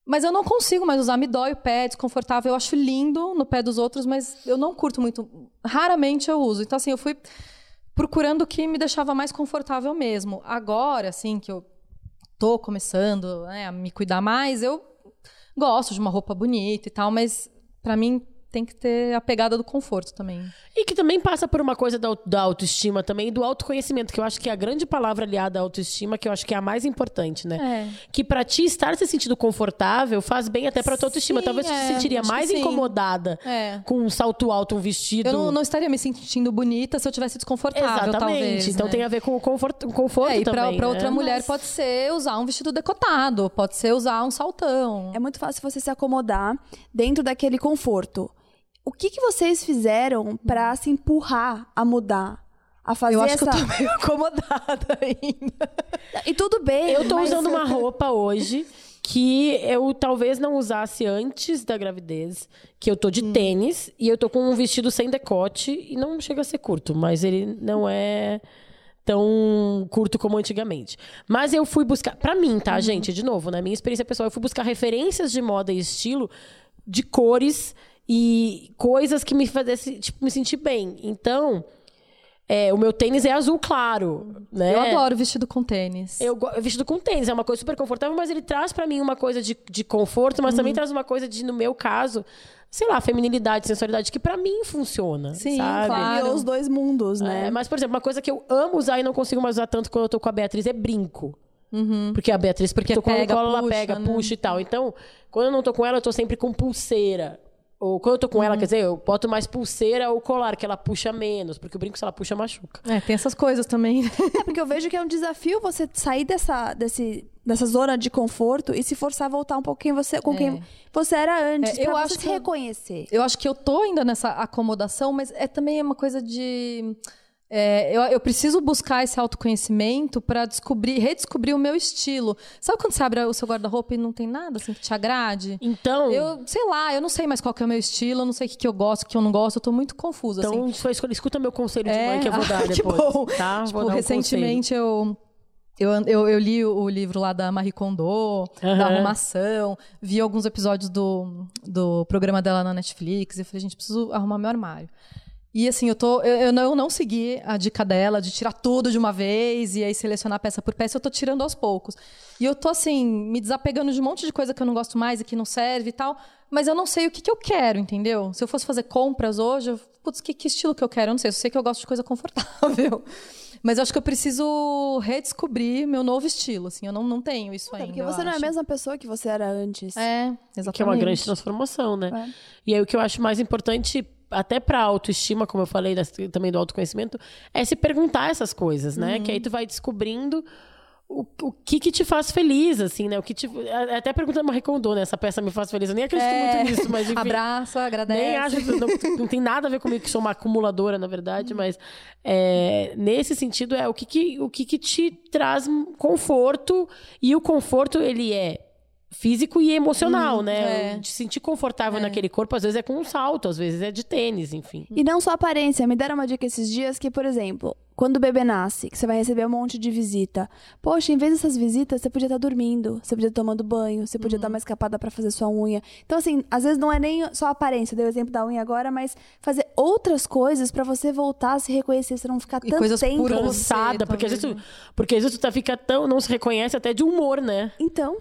Mas eu não consigo mais usar. Me dói o pé, é desconfortável. Eu acho lindo no pé dos outros, mas eu não curto muito. Raramente eu uso. Então, assim, eu fui procurando o que me deixava mais confortável mesmo. Agora, assim, que eu tô começando né, a me cuidar mais, eu gosto de uma roupa bonita e tal, mas pra mim tem que ter a pegada do conforto também. E que também passa por uma coisa da, da autoestima também, e do autoconhecimento, que eu acho que é a grande palavra aliada à autoestima, que eu acho que é a mais importante, né? É. Que pra ti estar se sentindo confortável faz bem até pra tua autoestima. Sim, Talvez tu é, se sentiria mais incomodada É. com um salto alto, um vestido. Eu não, não estaria me sentindo bonita se eu tivesse desconfortável, Exatamente. talvez. então né? tem a ver com o conforto, conforto É, e pra, também. pra né? outra mulher pode ser usar um vestido decotado, pode ser usar um saltão. É muito fácil você se acomodar dentro daquele conforto. O que, que vocês fizeram pra se empurrar a mudar? A fazer eu acho essa... que eu tô meio acomodada ainda. E tudo bem. Eu tô mas- usando uma roupa hoje que eu talvez não usasse antes da gravidez, que eu tô Hum. de tênis e eu tô com um vestido sem decote e não chega a ser curto, mas ele não é tão curto como antigamente. Mas eu fui buscar, pra mim, Uhum. tá, gente, de novo, na minha experiência pessoal, eu fui buscar referências de moda e estilo de cores e coisas que me fizessem, tipo, me sentir bem. Então, é, o meu tênis é azul claro, né? Eu adoro vestido com tênis. Eu vestido com tênis, é uma coisa super confortável, mas ele traz pra mim uma coisa de, de conforto, mas Uhum. também traz uma coisa de, no meu caso, sei lá, feminilidade, sensualidade, que pra mim funciona. Sim, sabe? claro. Criou os dois mundos, né? É, mas, por exemplo, uma coisa que eu amo usar e não consigo mais usar tanto quando eu tô com a Beatriz é brinco. Porque a Beatriz, porque Porque tô com ela pega, ela puxa, pega, né? puxa e tal. Então, quando eu não tô com ela, eu tô sempre com pulseira. Ou quando eu tô com Uhum. ela, quer dizer, eu boto mais pulseira ou colar, que ela puxa menos, porque o brinco, se ela puxa, machuca. É, tem essas coisas também. É porque eu vejo que é um desafio você sair dessa, desse, dessa zona de conforto e se forçar a voltar um pouquinho você, com quem você era antes. É, eu pra acho você que reconhecer. Eu acho que eu tô ainda nessa acomodação, mas é também uma coisa de. É, eu, eu preciso buscar esse autoconhecimento pra descobrir, redescobrir o meu estilo. Sabe quando você abre o seu guarda-roupa e não tem nada assim que te agrade? Então, Eu, sei lá, eu não sei mais qual é o meu estilo, eu não sei o que, que eu gosto, o que eu não gosto, eu tô muito confusa, assim. então só escolha, escuta meu conselho de É, mãe que eu vou dar ah, que depois. bom. Tá? Tipo, um recentemente eu, eu, eu, eu li o livro lá da Marie Kondo, Aham. da arrumação, vi alguns episódios do, do programa dela na Netflix, e eu falei, gente, preciso arrumar meu armário. E assim, eu, tô, eu, eu não, eu não segui a dica dela de tirar tudo de uma vez e aí selecionar peça por peça, eu tô tirando aos poucos. E eu tô assim, me desapegando de um monte de coisa que eu não gosto mais e que não serve e tal, mas eu não sei o que, que eu quero, entendeu? Se eu fosse fazer compras hoje, eu, putz, que, que estilo que eu quero? Eu não sei, eu sei que eu gosto de coisa confortável. Mas eu acho que eu preciso redescobrir meu novo estilo, assim, eu não, não tenho isso É ainda. porque você não é a acho. mesma pessoa que você era antes. É, exatamente. Que é uma grande transformação, né? É. E aí o que eu acho mais importante, até pra autoestima, como eu falei também do autoconhecimento, é se perguntar essas coisas, né? Que aí tu vai descobrindo o, o que que te faz feliz, assim, né? O que te, a- até perguntando Marie Kondo, né? Essa peça me faz feliz. Eu nem acredito É. muito nisso, mas enfim. Abraça, agradece. Nem acho, não, não tem nada a ver comigo que sou uma acumuladora, na verdade, mas é, nesse sentido é o que, que, o que, que te traz conforto e o conforto ele é físico e emocional, né? é. De se sentir confortável naquele corpo, às vezes é com um salto, às vezes é de tênis, enfim. E não só aparência. Me deram uma dica esses dias que, por exemplo, quando o bebê nasce, que você vai receber um monte de visita. Poxa, em vez dessas visitas, você podia estar dormindo, você podia estar tomando banho, você podia dar uma escapada pra fazer sua unha. Então, assim, às vezes não é nem só a aparência, eu dei o exemplo da unha agora, mas fazer outras coisas pra você voltar a se reconhecer, você não ficar E tanto coisas tempo. por Cansada, porque às vezes tu, porque às vezes tu tá, fica tão, não se reconhece até de humor, né? Então,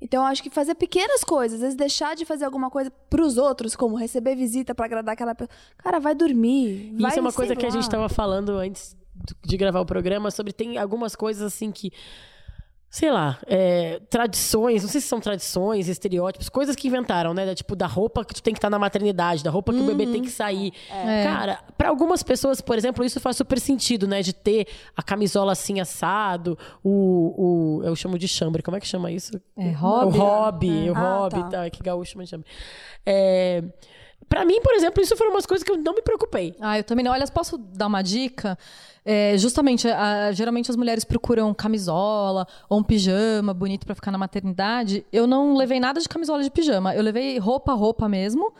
então eu acho que fazer pequenas coisas, às vezes deixar de fazer alguma coisa pros outros, como receber visita pra agradar aquela pessoa. Cara, vai dormir. Vai, Isso é uma coisa que a lá. gente tava falando antes de gravar o programa sobre tem algumas coisas assim que sei lá, é, tradições, não sei se são tradições, estereótipos, coisas que inventaram, né? Da, Tipo, da roupa que tu tem que estar na maternidade, da roupa que o bebê tem que sair. É. Cara, pra algumas pessoas, por exemplo, isso faz super sentido, né? De ter a camisola assim assado, o. o eu chamo de chambre, como é que chama isso? É, hobby. O hobby, É. o Ah, hobby, tá. tá. é que gaúcho chama de chambre. É, pra mim, por exemplo, isso foram umas coisas que eu não me preocupei. Ah, eu também não. Olha, posso dar uma dica? É, justamente, a- geralmente as mulheres procuram camisola ou um pijama bonito pra ficar na maternidade. Eu não levei nada de camisola de pijama. Eu levei roupa, roupa mesmo.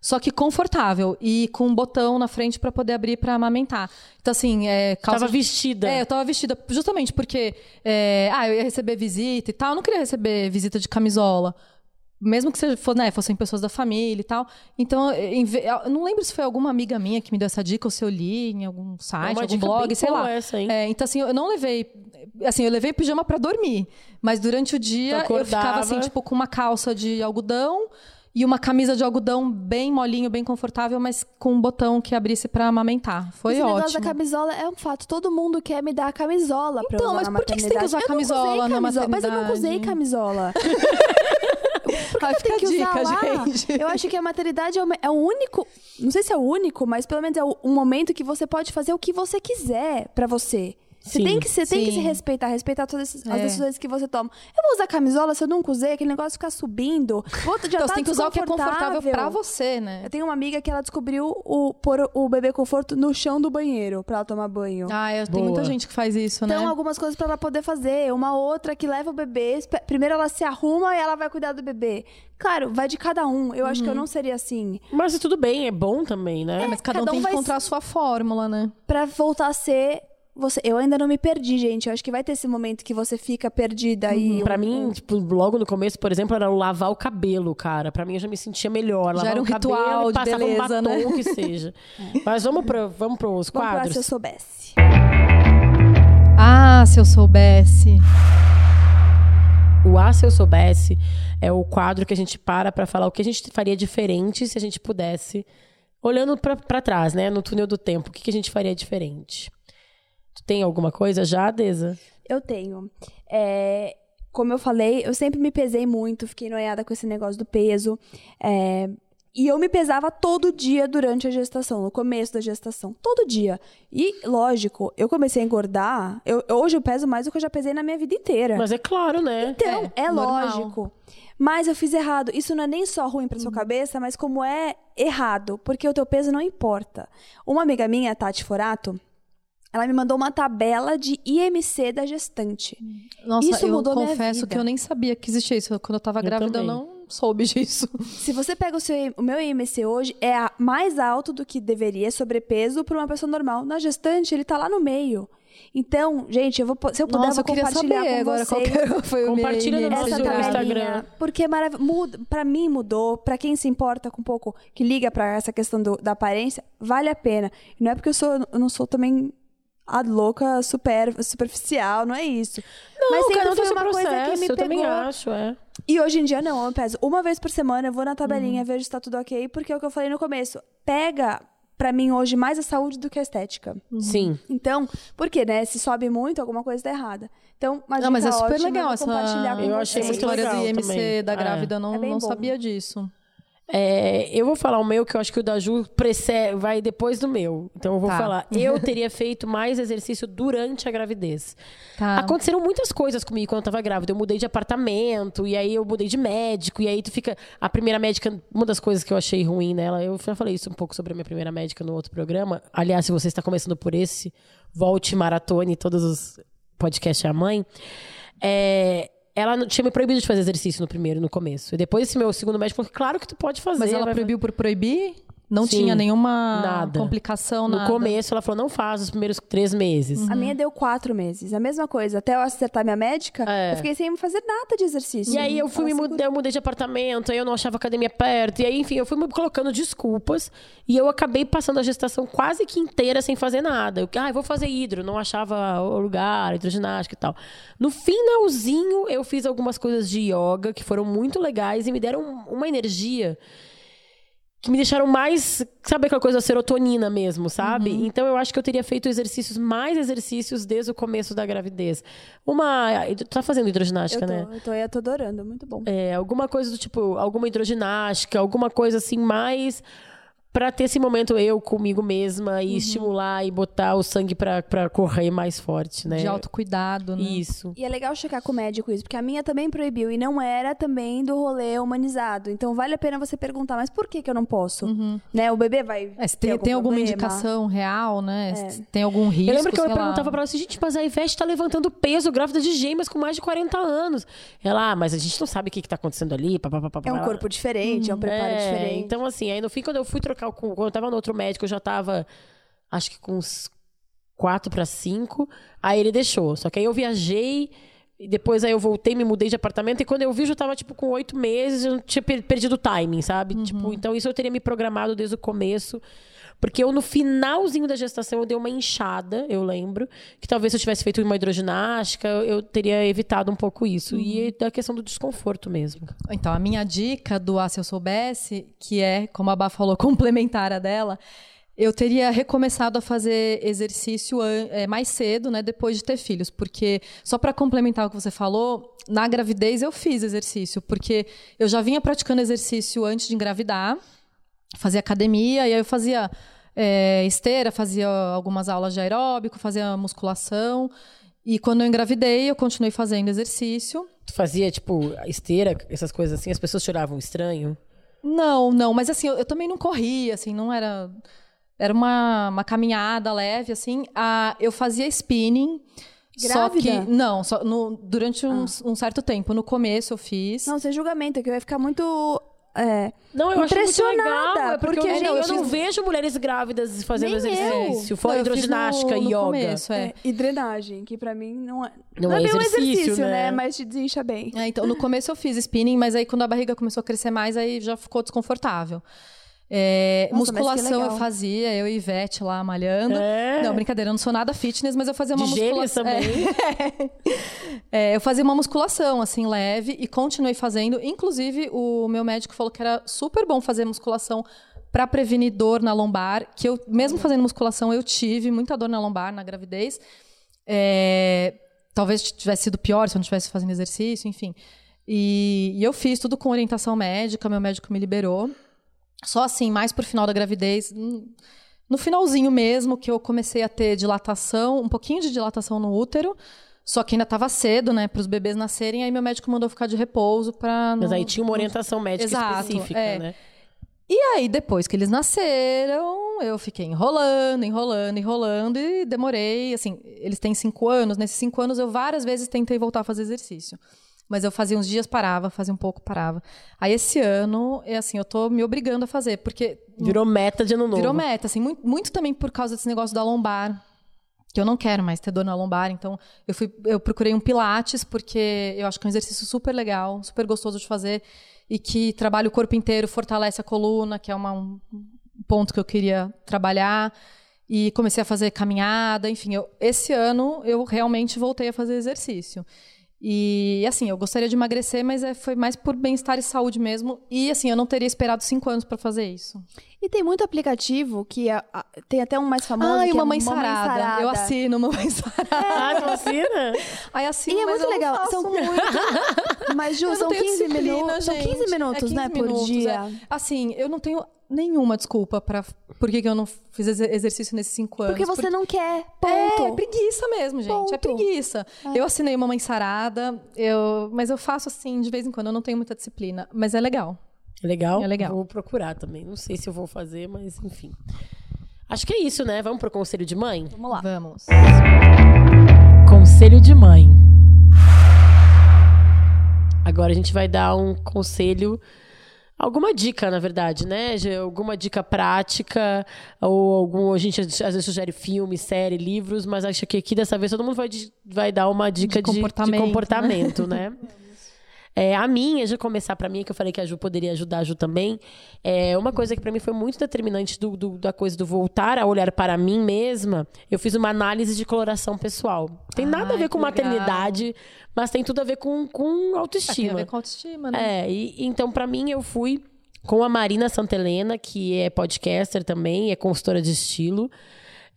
Só que confortável e com um botão na frente pra poder abrir pra amamentar. Então, assim, é, calça Tava vestida. É, eu tava vestida justamente porque é, ah, eu ia receber visita e tal. Eu não queria receber visita de camisola. Mesmo que seja, fosse, né, fossem pessoas da família e tal. Então, eu não lembro se foi alguma amiga minha que me deu essa dica ou se eu li em algum site, uma algum blog, sei lá. essa? É, então, assim, eu não levei. Assim, eu levei pijama pra dormir. Mas durante o dia Tu eu ficava assim, tipo, com uma calça de algodão e uma camisa de algodão bem molinho, bem confortável, mas com um botão que abrisse pra amamentar. Foi Esse ótimo. negócio da camisola é um fato. Todo mundo quer me dar a camisola pra Então, usar mas na por que você tem que usar maternidade. Eu camisola usei na camisola, Mas eu nunca usei maternidade? camisola. Tem ficar que a dica, usar lá. gente. Eu acho que a maternidade é o, é o único... Não sei se é o único, mas pelo menos é o- um momento que você pode fazer o que você quiser pra você. Você Sim. tem que, você tem que se respeitar, respeitar todas as as É. decisões que você toma. Eu vou usar camisola se eu nunca usei, aquele negócio ficar subindo. Vou, já Então, tá você tem que usar o que é confortável pra você, né? Eu tenho uma amiga que ela descobriu o pôr o bebê conforto no chão do banheiro pra ela tomar banho. Ah, é, tem muita gente que faz isso, Então, né? algumas coisas pra ela poder fazer. Uma outra que leva o bebê. Primeiro ela se arruma e ela vai cuidar do bebê. Claro, vai de cada um. Eu acho que eu Uhum. não seria assim. Mas tudo bem, é bom também, né? É, mas cada, um cada um tem que vai encontrar a sua fórmula, né? Pra voltar a ser você. Eu ainda não me perdi, gente. Eu acho que vai ter esse momento que você fica perdida aí. Pra mim, tipo, logo no começo, por exemplo, era o lavar o cabelo, cara. Pra mim, eu já me sentia melhor. Já Lavar era um o cabelo ritual e de passava beleza, um batom, né? que seja. Mas vamos, pro, vamos pros Vamos pra quadros? se eu soubesse. Ah, se eu soubesse. O Ah, se eu soubesse é o quadro que a gente para pra falar o que a gente faria diferente se a gente pudesse. Olhando pra, pra trás, né? No túnel do tempo, o que, que a gente faria diferente? Tem alguma coisa já, Deza? Eu tenho. É, como eu falei, eu sempre me pesei muito, fiquei noiada com esse negócio do peso. É, E eu me pesava todo dia durante a gestação, no começo da gestação, todo dia. E, lógico, eu comecei a engordar. Eu, hoje eu peso mais do que eu já pesei na minha vida inteira. Mas é claro, né? Então, é, É, lógico. Mas eu fiz errado. Isso não é nem só ruim pra sua cabeça, mas como é errado. Porque o teu peso não importa. Uma amiga minha, Tati Forato, ela me mandou uma tabela de IMC da gestante. Nossa, Isso eu mudou minha confesso que eu nem sabia que existia isso. Quando eu tava grávida, também. eu não soube disso. Se você pega o, seu, o meu IMC hoje, é a- mais alto do que deveria, sobrepeso, para uma pessoa normal. Na gestante, ele tá lá no meio. Então, gente, eu vou, se eu puder, Nossa, eu eu vou compartilhar saber com agora vocês. qual que foi o Compartilha meu no nosso Instagram. porque é maravilhoso. Muda, pra mim mudou, pra quem se importa com um pouco, que liga pra essa questão do- da aparência, vale a pena. E não é porque eu sou, eu não sou também a louca super superficial, não é isso. Não, Mas sempre um foi uma coisa que processo, me eu também pegou. acho, é. E hoje em dia não, eu peso uma vez por semana, eu vou na tabelinha, Uhum. vejo se tá tudo ok, porque é o que eu falei no começo. Pega pra mim hoje mais a saúde do que a estética. Sim. Então, por quê, né? Se sobe muito, alguma coisa tá errada. Então, uma Não, mas é super ótima, legal vou essa, Eu achei muito história do IMC também. da É. grávida. Eu não, É não bom. sabia disso. É, eu vou falar o meu, que eu acho que o da Ju vai depois do meu. Então eu vou Tá. falar. Eu teria feito mais exercício durante a gravidez. Tá. Aconteceram muitas coisas comigo quando eu tava grávida. Eu mudei de apartamento, e aí eu mudei de médico, e aí tu fica. A primeira médica, uma das coisas que eu achei ruim nela, eu já falei isso um pouco sobre a minha primeira médica no outro programa. Aliás, se você está começando por esse, volte, maratone, todos os podcasts é a mãe. É, ela tinha me proibido de fazer exercício no primeiro, no começo. E depois esse meu segundo médico falou: claro que tu pode fazer. Mas ela proibiu por proibir? Não Sim. tinha nenhuma Nada. complicação, No nada? começo, ela falou: não faz os primeiros três meses. A minha deu quatro meses. A mesma coisa. Até eu acertar minha médica, É. eu fiquei sem fazer nada de exercício. E aí eu fui me mudei, eu mudei de apartamento, aí eu não achava academia perto. E aí, enfim, eu fui me colocando desculpas. E eu acabei passando a gestação quase que inteira sem fazer nada. Eu, ah, eu vou fazer hidro, não achava o lugar, hidroginástica e tal. No finalzinho, eu fiz algumas coisas de yoga que foram muito legais e me deram uma energia que me deixaram mais, sabe aquela coisa da serotonina mesmo, sabe? Uhum. Então eu acho que eu teria feito exercícios, mais exercícios desde o começo da gravidez. Uma, tu tá fazendo hidroginástica, Eu tô, né? eu tô, eu tô adorando, muito bom. É, alguma coisa do tipo, alguma hidroginástica, alguma coisa assim mais pra ter esse momento eu comigo mesma e estimular e botar o sangue pra, pra correr mais forte, né? De autocuidado, né? Isso. E é legal checar com o médico isso, porque a minha também proibiu e não era também do rolê humanizado. Então vale a pena você perguntar, mas por que que eu não posso? Né? O bebê vai É, se ter tem, algum tem alguma problema? indicação real, né? Se tem algum risco, Eu lembro que eu lá. perguntava pra ela assim, gente, mas a Ivete tá levantando peso grávida de gêmeas com mais de 40 anos. Ela, ah, mas a gente não sabe o que, que tá acontecendo ali. pá, pá, pá, pá, É um corpo diferente, é um preparo É, diferente. Então, assim, aí no fim, quando eu fui trocar, quando eu tava no outro médico, eu já tava, acho que com uns quatro para cinco. Aí ele deixou. Só que aí eu viajei. E depois aí eu voltei, me mudei de apartamento. E quando eu vi, eu já tava, tipo, com oito meses. Eu tinha per- perdido o timing, sabe? Tipo, então isso eu teria me programado desde o começo. Porque eu, no finalzinho da gestação, eu dei uma inchada, eu lembro. Que talvez se eu tivesse feito uma hidroginástica, eu, teria evitado um pouco isso. E da questão do desconforto mesmo. Então, a minha dica do Ah, se eu soubesse, que é, como a Bá falou, complementar a dela, eu teria recomeçado a fazer exercício eh, mais cedo, né, depois de ter filhos, porque só para complementar o que você falou, na gravidez eu fiz exercício, porque eu já vinha praticando exercício antes de engravidar, fazia academia e aí eu fazia eh, esteira, fazia algumas aulas de aeróbico, fazia musculação. E quando eu engravidei, eu continuei fazendo exercício. Tu fazia, tipo, esteira, essas coisas assim, as pessoas choravam estranho. Não, não, mas assim, eu, eu também não corria, assim, não era. Era uma, uma caminhada leve, assim. Ah, eu fazia spinning. Só que. Grávida? Não, só no, durante um, um certo tempo. No começo eu fiz. Não, sem julgamento, que eu ia ficar muito. É, Não, eu acho muito Impressionada, legal. É porque, porque, eu, gente, eu eu não fiz- vejo mulheres grávidas fazendo Nem exercício. Não, Fora eu fiz hidroginástica e yoga. começo, é. é, e drenagem, que pra mim não é. Não é é bem um exercício, exercício, né? né? Mas te desincha bem. É, então, no começo eu fiz spinning, mas aí quando a barriga começou a crescer mais, aí já ficou desconfortável. É, Nossa, musculação eu fazia, eu e Ivete lá malhando. É. Não, brincadeira, eu não sou nada fitness, mas eu fazia uma musculação. também. É, eu fazia uma musculação, assim, leve, e continuei fazendo. Inclusive, o meu médico falou que era super bom fazer musculação para prevenir dor na lombar, que eu, mesmo fazendo musculação, eu tive muita dor na lombar na gravidez. É, talvez tivesse sido pior se eu não estivesse fazendo exercício, enfim. E, e eu fiz tudo com orientação médica, meu médico me liberou. Só assim, mais pro final da gravidez, no finalzinho mesmo, que eu comecei a ter dilatação, um pouquinho de dilatação no útero. Só que ainda estava cedo, né, para os bebês nascerem. Aí meu médico mandou ficar de repouso para. Mas aí tinha uma orientação médica Exato, específica, é. né? E aí, depois que eles nasceram, eu fiquei enrolando, enrolando, enrolando e demorei. Assim, eles têm cinco anos. Nesses cinco anos, eu várias vezes tentei voltar a fazer exercício. Mas eu fazia uns dias, parava, fazia um pouco, parava. Aí esse ano, é assim, eu tô me obrigando a fazer, porque Virou meta de ano novo. virou meta, assim, muito, muito também por causa desse negócio da lombar. Que eu não quero mais ter dor na lombar, então eu fui, eu procurei um pilates porque eu acho que é um exercício super legal, super gostoso de fazer e que trabalha o corpo inteiro, fortalece a coluna, que é uma, um ponto que eu queria trabalhar. E comecei a fazer caminhada, enfim, eu, esse ano eu realmente voltei a fazer exercício. E assim, eu gostaria de emagrecer, mas é, foi mais por bem-estar e saúde mesmo. E assim, eu não teria esperado cinco anos para fazer isso. E tem muito aplicativo que é- tem até um mais famoso Ai, que é Mamãe Mamãe Sarada. Sarada. Eu assino Mamãe Sarada. Ah, tu assina? Aí assino, E é muito eu não legal. São muito. Mas, Ju, são tenho 15 disciplina, minutos. São 15 gente. minutos, É né, 15 por minutos, dia. é. Assim, eu não tenho nenhuma desculpa para por que, que eu não fiz exer- exercício nesses cinco anos. Porque você não quer. É, Ponto. é preguiça mesmo, gente. É Ponto. preguiça. Eu assinei uma mãe sarada, eu, mas eu faço assim de vez em quando. Eu não tenho muita disciplina, mas é legal. É legal? É legal. Vou procurar também. Não sei se eu vou fazer, mas enfim. Acho que é isso, né? Vamos pro conselho de mãe? Vamos lá. Vamos. Conselho de mãe. Agora a gente vai dar um conselho, alguma dica, na verdade, né? Alguma dica prática, ou algum. A gente às vezes sugere filme, série, livros, mas acho que aqui dessa vez todo mundo vai, vai dar uma dica de, de comportamento, comportamento, né? É, a minha, já começar pra mim, que eu falei que a Ju poderia ajudar a Ju também, é uma coisa que pra mim foi muito determinante do, do- da coisa do voltar a olhar para mim mesma. Eu fiz uma análise de coloração pessoal. Tem nada a Ai, ver com que legal. maternidade, mas tem tudo a ver com, com Ah, tem a autoestima. ver com autoestima, né? É, e, então pra mim eu fui com a Marina Santelena, que é podcaster também, é consultora de estilo.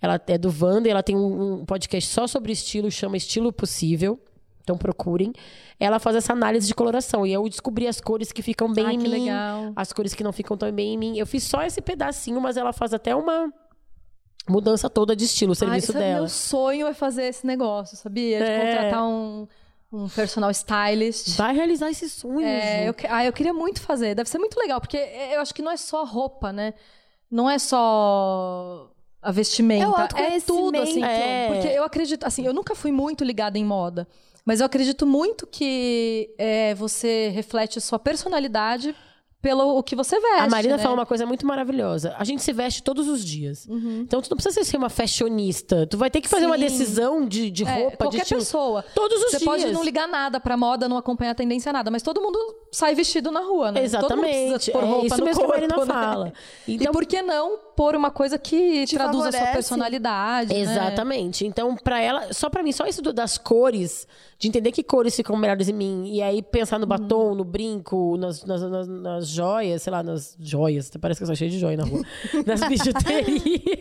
Ela é do Wanda, ela tem um podcast só sobre estilo, chama Estilo Possível. Então procurem. Ela faz essa análise de coloração. E eu descobri as cores que ficam bem Ah, em que mim. legal. As cores que não ficam tão bem em mim. Eu fiz só esse pedacinho, mas ela faz até uma mudança toda de estilo, o serviço Ai, sabe, dela. Meu sonho é fazer esse negócio, sabia? De É. contratar um, um personal stylist. Vai realizar esse sonho. É, eu, ah, eu queria muito fazer. Deve ser muito legal, porque eu acho que não é só roupa, né? Não é só a vestimenta. É o É tudo, assim. É. Porque eu acredito, assim, eu nunca fui muito ligada em moda. Mas eu acredito muito que é, você reflete sua personalidade pelo o que você veste. A Marina né? fala uma coisa muito maravilhosa. A gente se veste todos os dias. Uhum. Então tu não precisa ser uma fashionista. Tu vai ter que fazer uma Sim. decisão de, de É, roupa, de qualquer estilo. pessoa. Todos os Você dias. pode não ligar nada pra moda, não acompanhar a tendência, nada. Mas todo mundo sai vestido na rua, né? Todo mundo Exatamente. precisa pôr É roupa isso no mesmo que a corpo, Marina né? fala. E Então, por que não pôr uma coisa que Te traduza a sua favorece. personalidade, né? Exatamente. Então, pra ela, só pra mim, só isso das cores, de entender que cores ficam melhores em mim, e aí pensar no batom, no brinco, nas, nas, nas, nas joias, sei lá, nas joias. Parece que eu sou cheia de joia na rua. Nas bijuterias.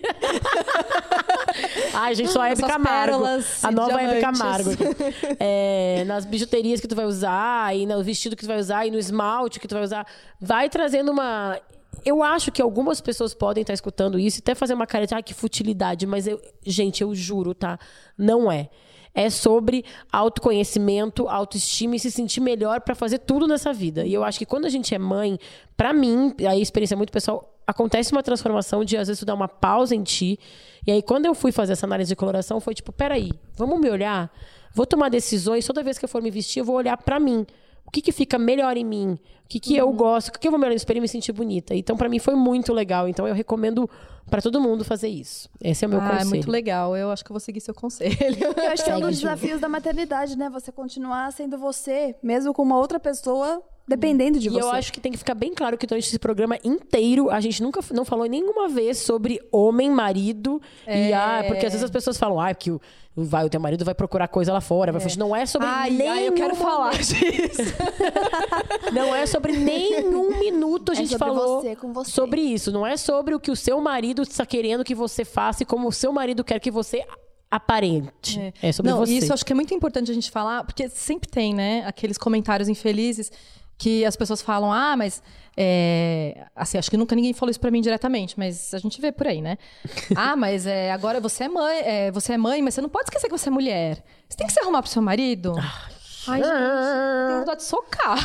Ai, gente, sou a Hebe Camargo. A nova Hebe. Camargo. É, nas bijuterias que tu vai usar, e no vestido que tu vai usar, e no esmalte que tu vai usar. Vai trazendo uma. Eu acho que algumas pessoas podem estar escutando isso e até fazer uma cara de, ah, que futilidade, mas eu, gente, eu juro, tá? Não é. É sobre autoconhecimento, autoestima e se sentir melhor pra fazer tudo nessa vida. E eu acho que quando a gente é mãe, pra mim, a experiência é muito pessoal, acontece uma transformação de às vezes tu dar uma pausa em ti. E aí quando eu fui fazer essa análise de coloração, foi tipo, peraí, vamos me olhar? Vou tomar decisões, toda vez que eu for me vestir, eu vou olhar pra mim. O que, que fica melhor em mim? O que, que eu gosto? O que, que eu vou melhor no espelho e me sentir bonita? Então, pra mim, foi muito legal. Então, eu recomendo pra todo mundo fazer isso. Esse é o meu Ah, é conselho. muito legal. Eu acho que eu vou seguir seu conselho. Eu acho que é um dos desafios da maternidade, né? Você continuar sendo você, mesmo com uma outra pessoa dependendo de E você. eu acho que tem que ficar bem claro que durante esse programa inteiro a gente nunca não falou nenhuma vez sobre homem, marido. E, ah, porque às vezes as pessoas falam, ah, que o, vai, o teu marido vai procurar coisa lá fora. Vai fugir. Não é sobre Ai, nenhum ai, eu quero falar disso. Não é sobre nenhum minuto a É gente sobre falou você com você. sobre isso. Não é sobre o que o seu marido está querendo que você faça e como o seu marido quer que você aparente. É, sobre Não, você. isso acho que é muito importante a gente falar, porque sempre tem, né, aqueles comentários infelizes que as pessoas falam, ah, mas. é, assim, acho que nunca ninguém falou isso pra mim diretamente, mas a gente vê por aí, né? ah, mas é, agora você é mãe, é, você é mãe, mas você não pode esquecer que você é mulher. Você tem que se arrumar pro seu marido. Ai, gente, tenho vontade de socar.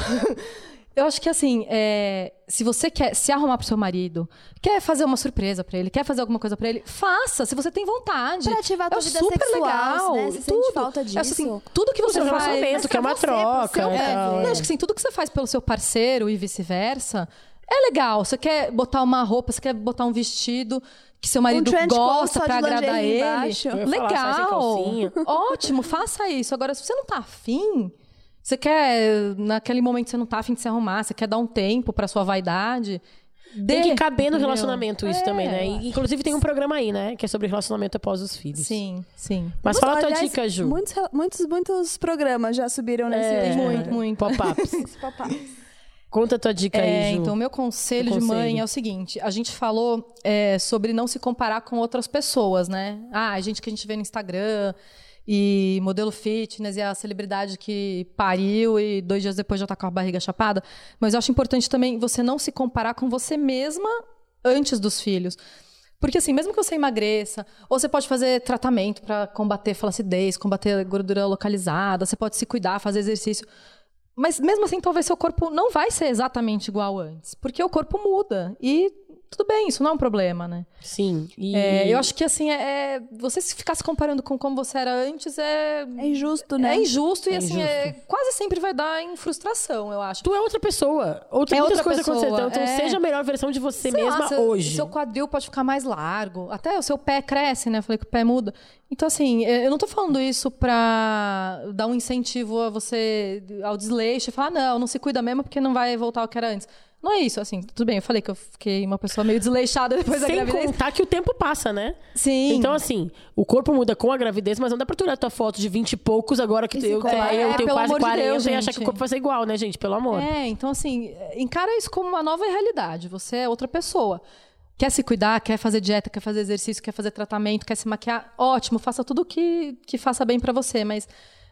Eu acho que assim, é, se você quer se arrumar pro seu marido, quer fazer uma surpresa pra ele, quer fazer alguma coisa pra ele, faça, se você tem vontade. Pra ativar a tua é vida super sexual, legal. né? Sente tudo. falta Eu acho, assim, disso. tudo que você Pro faz. relacionamento, que é uma você, troca. seu e tal. É, eu acho que assim, tudo que você faz pelo seu parceiro e vice-versa é legal. Você quer botar uma roupa, você quer botar um vestido que seu marido coat gosta de agradar ele. falar, Legal. calcinha. Ótimo, faça isso. Agora, se você não tá afim, você quer, naquele momento você não tá afim de se arrumar, você quer dar um tempo pra sua vaidade. Tem dê, que caber no relacionamento isso É, também, né? E, inclusive tem um programa aí, né? Que é sobre relacionamento após os filhos. Sim, sim. Mas fala a tua Aliás, dica, Ju. Muitos, muitos, muitos programas já subiram nesse É, Muito, muito. Pop-ups. Conta a tua dica É, aí, Ju. então, o meu conselho, Teu de mãe conselho. é o seguinte: a gente falou é, sobre não se comparar com outras pessoas, né? Ah, a gente que a gente vê no Instagram e modelo fitness e a celebridade que pariu e dois dias depois já tá com a barriga chapada. Mas eu acho importante também você não se comparar com você mesma antes dos filhos. Porque assim, mesmo que você emagreça, ou você pode fazer tratamento para combater flacidez, combater gordura localizada, você pode se cuidar, fazer exercício. Mas mesmo assim, talvez seu corpo não vai ser exatamente igual antes. Porque o corpo muda. E tudo bem, isso não é um problema, né? Sim. E... É, eu acho que assim, é, é- você se ficar se comparando com como você era antes é. É injusto, né? É injusto e É assim, é- quase sempre vai dar em frustração, eu acho. Tu é outra pessoa. Outra, É muitas outra coisas pessoa, acontecendo. Então, é. seja a melhor versão de você Sei lá, mesma seu- hoje. Seu quadril pode ficar mais largo. Até o seu pé cresce, né? Eu falei que o pé muda. Então, assim, eu não tô falando isso pra dar um incentivo a você ao desleixo e falar, não, não se cuida mesmo porque não vai voltar ao que era antes. Não é isso, assim, tudo bem, eu falei que eu fiquei uma pessoa meio desleixada depois da Sem gravidez. contar que o tempo passa, né? Sim. Então, assim, o corpo muda com a gravidez, mas não dá pra tu olhar tua foto de 20 e poucos agora que E tu- se eu, eu É, tenho quase amor de 40 Deus, e achar que o corpo vai ser igual, né, gente? Pelo amor. É, então assim, encara isso como uma nova realidade. Você é outra pessoa. Quer se cuidar, quer fazer dieta, quer fazer exercício, quer fazer tratamento, quer se maquiar, ótimo, faça tudo que, que faça bem pra você, mas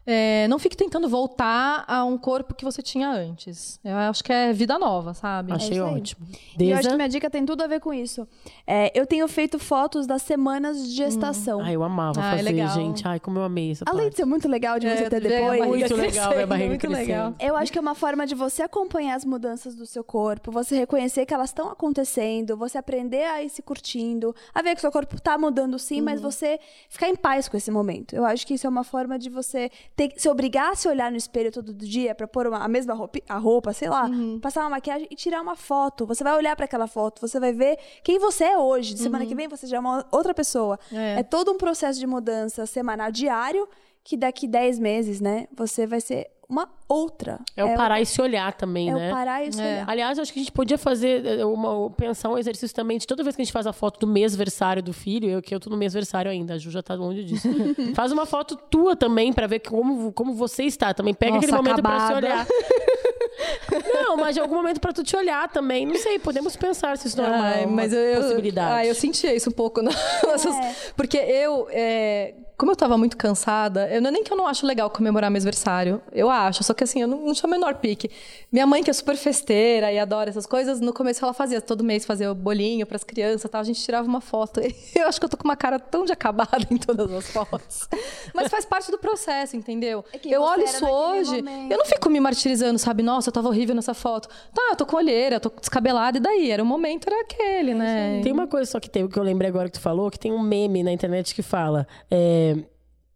é, não fique tentando voltar a um corpo que você tinha antes. Eu acho que é vida nova, sabe? Achei aí. ótimo. E eu acho Deza? que minha dica tem tudo a ver com isso. É, eu tenho feito fotos das semanas de gestação. Ai, eu amava Ai, fazer, legal. gente. Ai, como eu amei essa Além de parte. ser muito legal de você É, ter depois. Muito legal ver a crescendo, barriga muito crescendo. legal. Eu acho que é uma forma de você acompanhar as mudanças do seu corpo, você reconhecer que elas estão acontecendo, você aprender a ir se curtindo, a ver que o seu corpo tá mudando sim, mas você ficar em paz com esse momento. Eu acho que isso é uma forma de você ter, se obrigar a se olhar no espelho todo dia pra pôr uma- a mesma roupa, a roupa, sei lá, passar uma maquiagem e tirar uma foto. Você vai olhar pra aquela foto, você vai ver quem você é hoje. De semana que vem você já é uma outra pessoa. É. é todo um processo de mudança semanal, diário, que daqui 10 meses, né, você vai ser uma outra. É o parar e se olhar também, É né? o parar e se É. olhar. Aliás, eu acho que a gente podia fazer eh, uma, pensar um exercício também de toda vez que a gente faz a foto do mêsversário do filho, eu que eu tô no mêsversário ainda, a Ju já tá longe disso. faz uma foto tua também pra ver como, como você está também. Pega Nossa, aquele momento pra se olhar. Não, mas de algum momento pra tu te olhar também. Não sei, podemos pensar se isso não é uma, Ai, uma mas eu, eu- possibilidade. Ah, eu sentia isso um pouco. Essas- Porque eu, é, como eu tava muito cansada, eu, não é nem que eu não acho legal comemorar meu aniversário. Eu acho, só que assim, eu não, não tinha o menor pique. Minha mãe, que é super festeira e adora essas coisas, no começo ela fazia, todo mês fazia o bolinho pras crianças e tal, a gente tirava uma foto. Eu acho que eu tô com uma cara tão de acabada em todas as fotos. Mas faz parte do processo, entendeu? É eu olho isso hoje, momento. eu não fico me martirizando, sabe? Nossa, eu tava horrível nessa foto. Tá, eu tô com olheira, eu tô descabelada, e daí? Era o momento, era aquele, né? Tem uma coisa só que tem, que eu lembrei agora que tu falou, que tem um meme na internet que fala. é,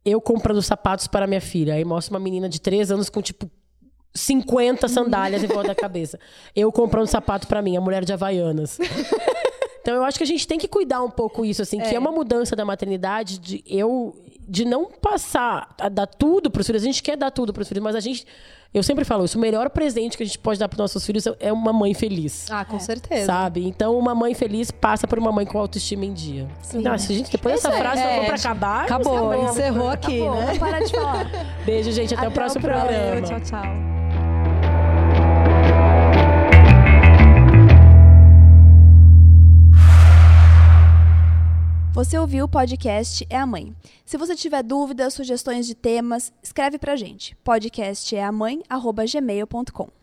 eu comprando sapatos para minha filha. Aí mostra uma menina de 3 anos com, tipo, 50 sandálias em volta da cabeça. Eu comprando sapato para mim, a mulher de Havaianas. Então eu acho que a gente tem que cuidar um pouco isso, assim, que é uma mudança da maternidade de eu de não passar a dar tudo pros filhos. A gente quer dar tudo pros filhos, mas a gente. Eu sempre falo isso, o melhor presente que a gente pode dar pros nossos filhos é uma mãe feliz. Ah, com certeza. Sabe? Então, uma mãe feliz passa por uma mãe com autoestima em dia. Nossa, gente, depois dessa é- frase, é, só for pra acabar. Acabou, acabou. encerrou aqui, Acabou, né? vamos parar de falar. Beijo, gente. Até, Até o próximo o próximo. programa. Tchau, tchau. Você ouviu o podcast É a Mãe. Se você tiver dúvidas, sugestões de temas, escreve pra gente. Podcast é a.